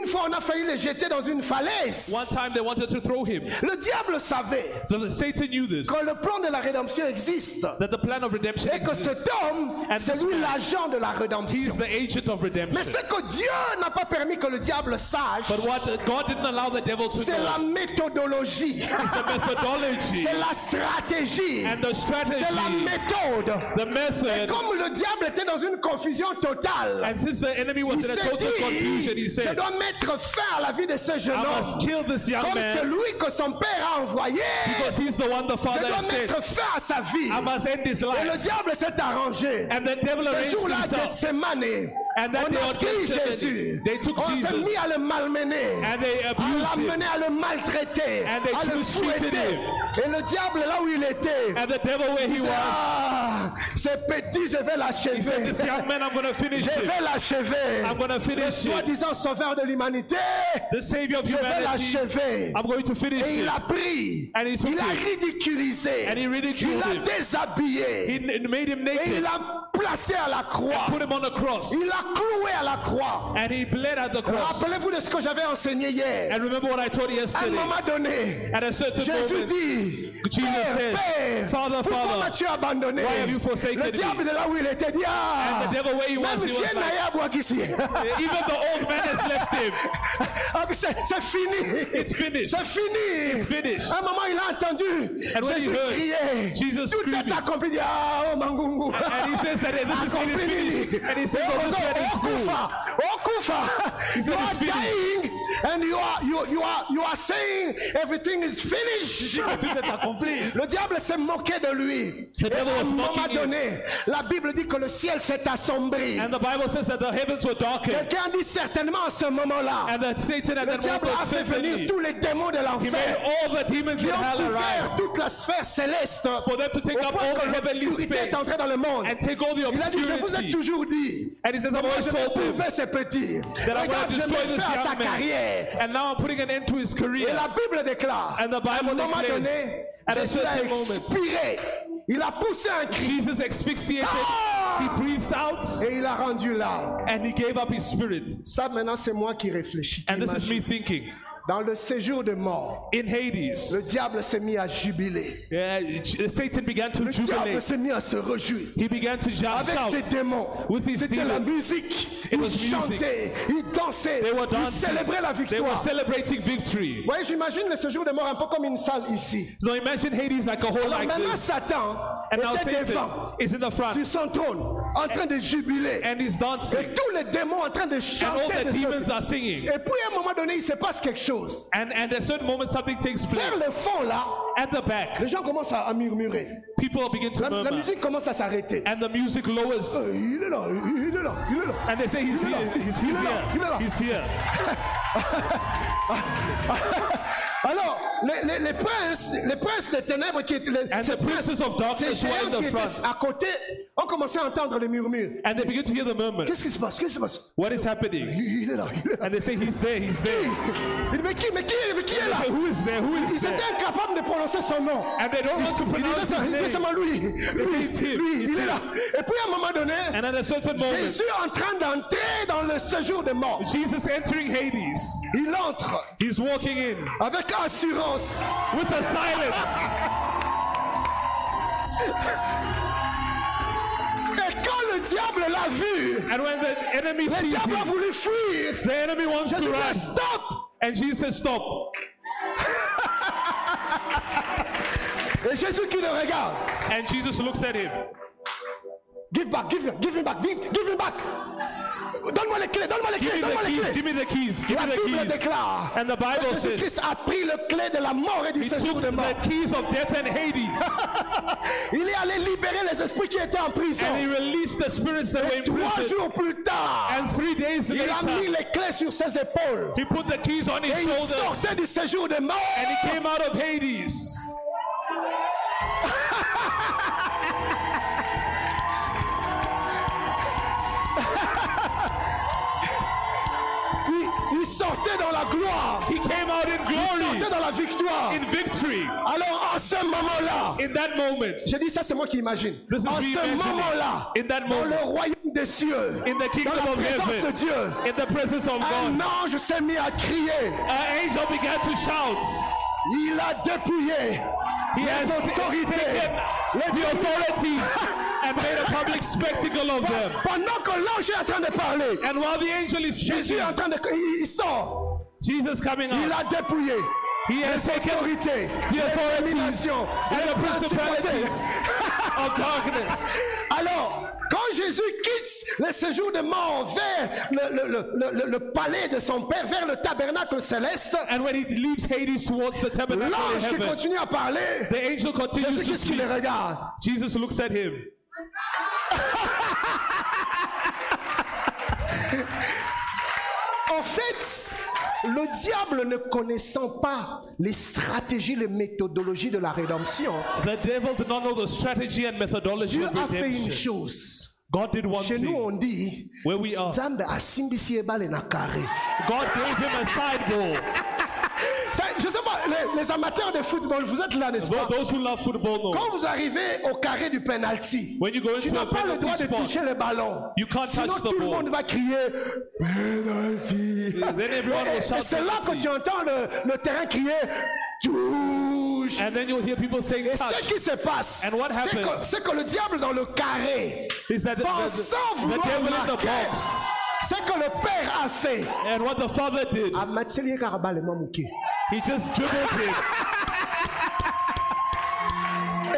une fois on a failli le jeter dans une falaise. One time they wanted to throw him. Le diable savait So the- Satan knew this. que le plan de la rédemption existe. That the plan of redemption Et que exists. cet homme, And c'est lui l'agent de la rédemption. He's the agent of Mais redemption. ce que Dieu n'a pas permis que le diable sache, But what God didn't allow the devil to c'est la know méthodologie, is the methodology c'est la stratégie, and the c'est la méthode. the method. Comme le diable était dans une confusion totale, And since the enemy was il in a s'est total confusion, dit, he je said, dois mettre fin à la vie de ce jeune I must homme. kill this young Comme c'est man lui que son père a envoyé, because he's the one the je father dois has said, mettre fin à sa vie. I must end his Et le life. diable s'est arrangé. And the devil Ce jour-là. Gethsemane, And that on day a pris Jésus. they took on s'est mis à le malmener. And they à l'amener, à le maltraiter, And they à le fouetter. Et le diable, là où il était, And the devil where he was, ah, c'est petit, je vais l'achever. this young man, I'm going to finish Je vais l'achever. I'm Le finish him. soi-disant sauveur de l'humanité, The savior of je vais humanity, l'achever. I'm going to finish Et il a pris, And he took il a ridiculisé, And he ridiculed il a déshabillé, He made him et il naked, a placé à la croix. put him on the cross, Il a cloué à la croix. and he bled at the cross. Rappelez-vous de ce que j'avais enseigné hier. And remember what I told you À un yesterday. moment donné, At a certain Jésus moment, dit, Jesus Père, says, Père, Father, pourquoi Father, m'as-tu abandonné? why have you forsaken Le diable de là où il était dit, ah, And the devil where he was, he like-. Even the old man has left him. Ah, c'est fini. It's finished. C'est fini. It's finished. À un moment, il a entendu And when he heard. Jesus Tout est accompli. Ah, oh, Mangungu. And he says that this is finished. And he says, oh, this. Okufa, Okufa, you are dying, and you are you you are you are saying everything is finished. Le diable s'est moqué de lui. The Et à un moment donné, la Bible dit que le ciel s'est assombri. And the Bible says that the heavens were darkened. Quelqu'un dit certainement à ce moment-là, And that Satan at le diable a fait venir tous les démons de l'enfer all the demons qui ont couvert toute la sphère céleste for them to take au up point all que the heavenly l'obscurité est entrée dans le monde. and take all the Il a dit, je vous ai toujours dit. Je petits. that Regarde, vais faire sa carrière. And now I'm putting an end to his Et career. la Bible déclare, And the à un Bible moment donné, a Jésus a certain moment, expiré. Il a poussé un cri Jesus asphyxiated, Ah! he breathes out, et il a rendu là. and he gave up his spirit. Ça, maintenant, c'est moi qui réfléchis. qui And this is me thinking. Dans le séjour de mort, In Hades, le diable s'est mis à jubiler. J- Satan began to Le diable jubilate. s'est mis à se réjouir. He began to shout. Avec ses démons, c'était la musique. It Ils was music. chantaient, ils dansaient, They were ils célébraient la They were victoire. celebrating victory. Vous voyez, j'imagine le séjour de mort un peu comme une salle ici. So imagine Hades like a whole Alors like maintenant, this. Satan, And était devant, is in the front sur son trône, en train de jubiler. and he's Et dancing. tous les démons en train de And all chanter. the de demons sauter. are singing. Et puis à un moment donné, il se passe quelque chose. And, and at a certain moment, something takes Vers place. le fond là, At the back, les gens commencent à, à murmurer. people begin to La, la murmur. musique commence à s'arrêter. And the music lowers. Euh, Il est là, il est là, il est là. And they say, He's Il here. He's, il he's est là, il est là. here. He's here. Alors, les, les- les princes, les princes des ténèbres qui étaient, les, ces princes of ces géants qui étaient à côté, ont commencé à entendre les murmures. And they begin to hear the murmurs. Qu'est-ce qui se passe? Qu'est-ce qui se passe? What is happening? il, est là, est. And they say, He's there. He's there. Il mais qui, mais qui, mais qui est là? Say, Who is there? Who Ils is there? étaient incapables de prononcer son nom. And they don't want to pronounce his name. seulement lui. Lui, it's him, lui, it's il est him. là. Et puis à un moment donné, And at a certain moment, Jésus est en train d'entrer dans le séjour des morts. Jesus entering Hades. Il entre He's walking in avec assurance. with the silence. Et quand le diable l'a vu, And when the enemy le sees diable a him, voulu fuir. the enemy wants Jésus to run. stop. And Jesus says, Stop. Et Jésus qui le regarde. And Jesus looks at him. Give back, give him, give him back, give, give him back. Donne-moi les clés, donne-moi les clés, donne-moi les clés. Give me the keys. Give La me the Bible keys. déclare. And the Bible says, Jésus-Christ a pris le clé de la mort et du séjour the keys of death and Hades. Il est allé libérer les esprits qui étaient en prison. And he released the spirits that were in Trois prison. jours plus tard, And three days il a mis later, les clés sur ses épaules. he put the keys on his Et il shoulders. sortait du séjour morts. And he came out of Hades. Sortait dans la gloire. He came out in Il glory, sortait dans la victoire. in victory. Alors en ce moment-là, In that moment, j'ai dit ça, c'est moi qui imagine. This me ce moment-là, In that dans moment. le royaume des cieux, in the dans kingdom la of présence de heaven, Dieu, in the presence of un God, ange s'est mis à crier. an angel began to shout. Il a dépouillé He les has autorités, les the authorities and made a public spectacle of them. Pendant que l'ange est en train de parler, And while the angel is Jésus est en train de... Il, il sort. Jesus coming Il out, a dépouillé he has taken the authorities and the principalities of darkness. Alors, quand Jésus quitte le séjour de mort vers le, le- le- le- palais de son Père, vers le tabernacle céleste, And when he leaves Hades towards the tabernacle in l'ange qui continue à parler, the angel continues Jésus to qu'est-ce qu'il regarde Jesus looks at him. En fait, le diable ne connaissant pas les stratégies, les méthodologies de la rédemption, The devil did not know the strategy and methodology Dieu of a fait une redemption. chose. God did one Chez nous, thing. on dit, Where we are, Nzambe asimbisi ebale na carré. God gave him a side ball. Ça, Je sais pas, les, les amateurs de football, vous êtes là, n'est-ce pas? Quand vous arrivez au carré du penalty, tu n'as pas le droit de toucher le ballon. You can't Sinon tout le monde va crier penalty. Et- c'est là que tu entends le, le terrain crier touche. And then you'll hear people saying Et ce qui se passe, c'est que, le diable dans le carré, Is that the, the, pensant the vouloir devil in the marquer, box? C'est que le père a fait. And what the father did, ah, Mamouké. he just dribbled him.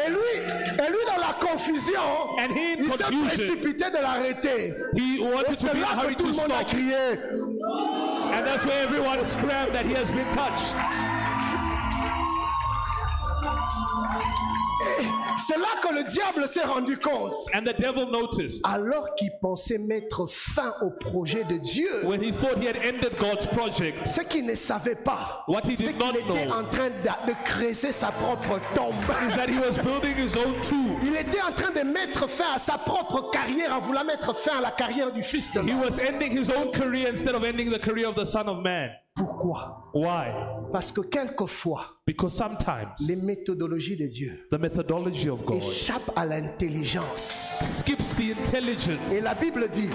Et lui, et lui dans la confusion, And he in il s'est précipité de l'arrêter. He Et wanted to c'est be in là a que hurry tout to le monde a stop. crié. And that's where everyone screamed that he has been touched. C'est là que le diable s'est rendu compte. And the devil noticed Alors qu'il pensait mettre fin au projet de Dieu, when he thought he had ended God's project, ce qu'il ne savait pas, What he c'est did qu'il not était know. en train de, de creuser sa propre tombe. is that he was building his own tomb. Il était en train de mettre fin à sa propre carrière en voulant mettre fin à la carrière du Fils de He l'homme. was ending his own career instead of ending the career of the Son of Man. Pourquoi? Why? Parce que quelquefois, Because sometimes les méthodologies de Dieu the methodology of God échappent à l'intelligence. skips the intelligence. Et la Bible dit,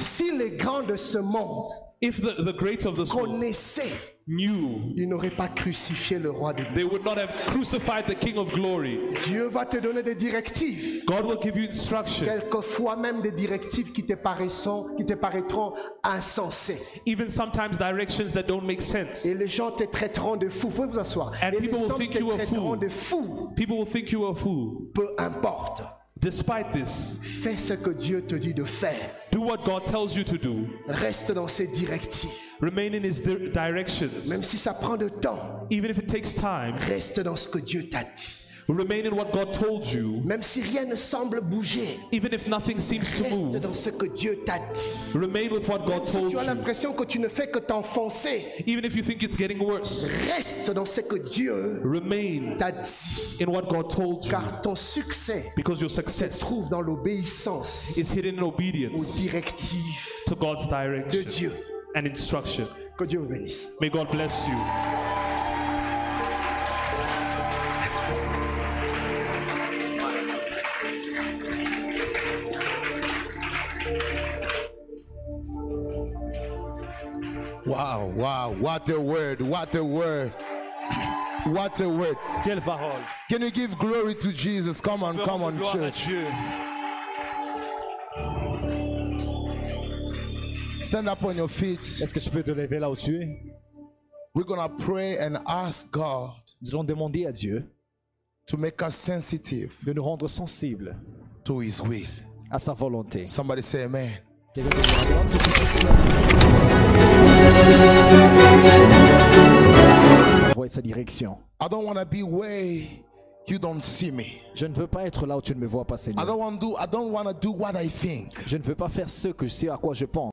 si les grands de ce monde If the, the great of this world connaissaient, knew, ils n'auraient pas crucifié le roi de Dieu. they would not have crucified the King of glory. Dieu va te donner des directives. God will give you instruction, Quelquefois même des directives qui te paraîtront, qui te paraîtront insensées. even sometimes directions that don't make sense. Et les gens te traiteront de fou. Pouvez vous asseoir? And Et les people will think te you a traiteront fool. de fou. People will think you are a fool. Peu importe. Despite this, Fais ce que Dieu te dit de faire. do what God tells you to do. Reste dans ses directives. Remain in His di- directions. Même si ça prend de temps, Even if it takes time, reste dans ce que Dieu t'a dit. Remain in what God told you. Même si rien ne semble bouger, Even if nothing seems to reste move, dans ce que Dieu t'a dit. remain with what God Si told tu as you. l'impression que tu ne fais que t'enfoncer, Even if you think it's getting worse, reste dans ce que Dieu remain t'a dit. in what God told you. Car ton succès Because your success trouve dans l'obéissance is hidden in aux obedience directives to God's de Dieu. and instruction. Que Dieu vous bénisse. May God bless you. Wow, wow, what a word, what a word. What a word. Quelle parole. Can you give glory to Jesus? Come on, come on, Gloire church. Stand up on your feet. Est-ce que tu peux te lever là où tu es We're going to pray and ask God Nous allons demander à Dieu to make us sensitive de nous rendre sensibles to His will. à sa volonté. Somebody say amen. Sa voix et sa direction. I don't want to be where you don't see me. Je ne veux pas être là où tu ne me vois pas, I Seigneur. don't want to do I don't want to do what I think. Je ne veux pas faire ce que je sais à quoi je pense.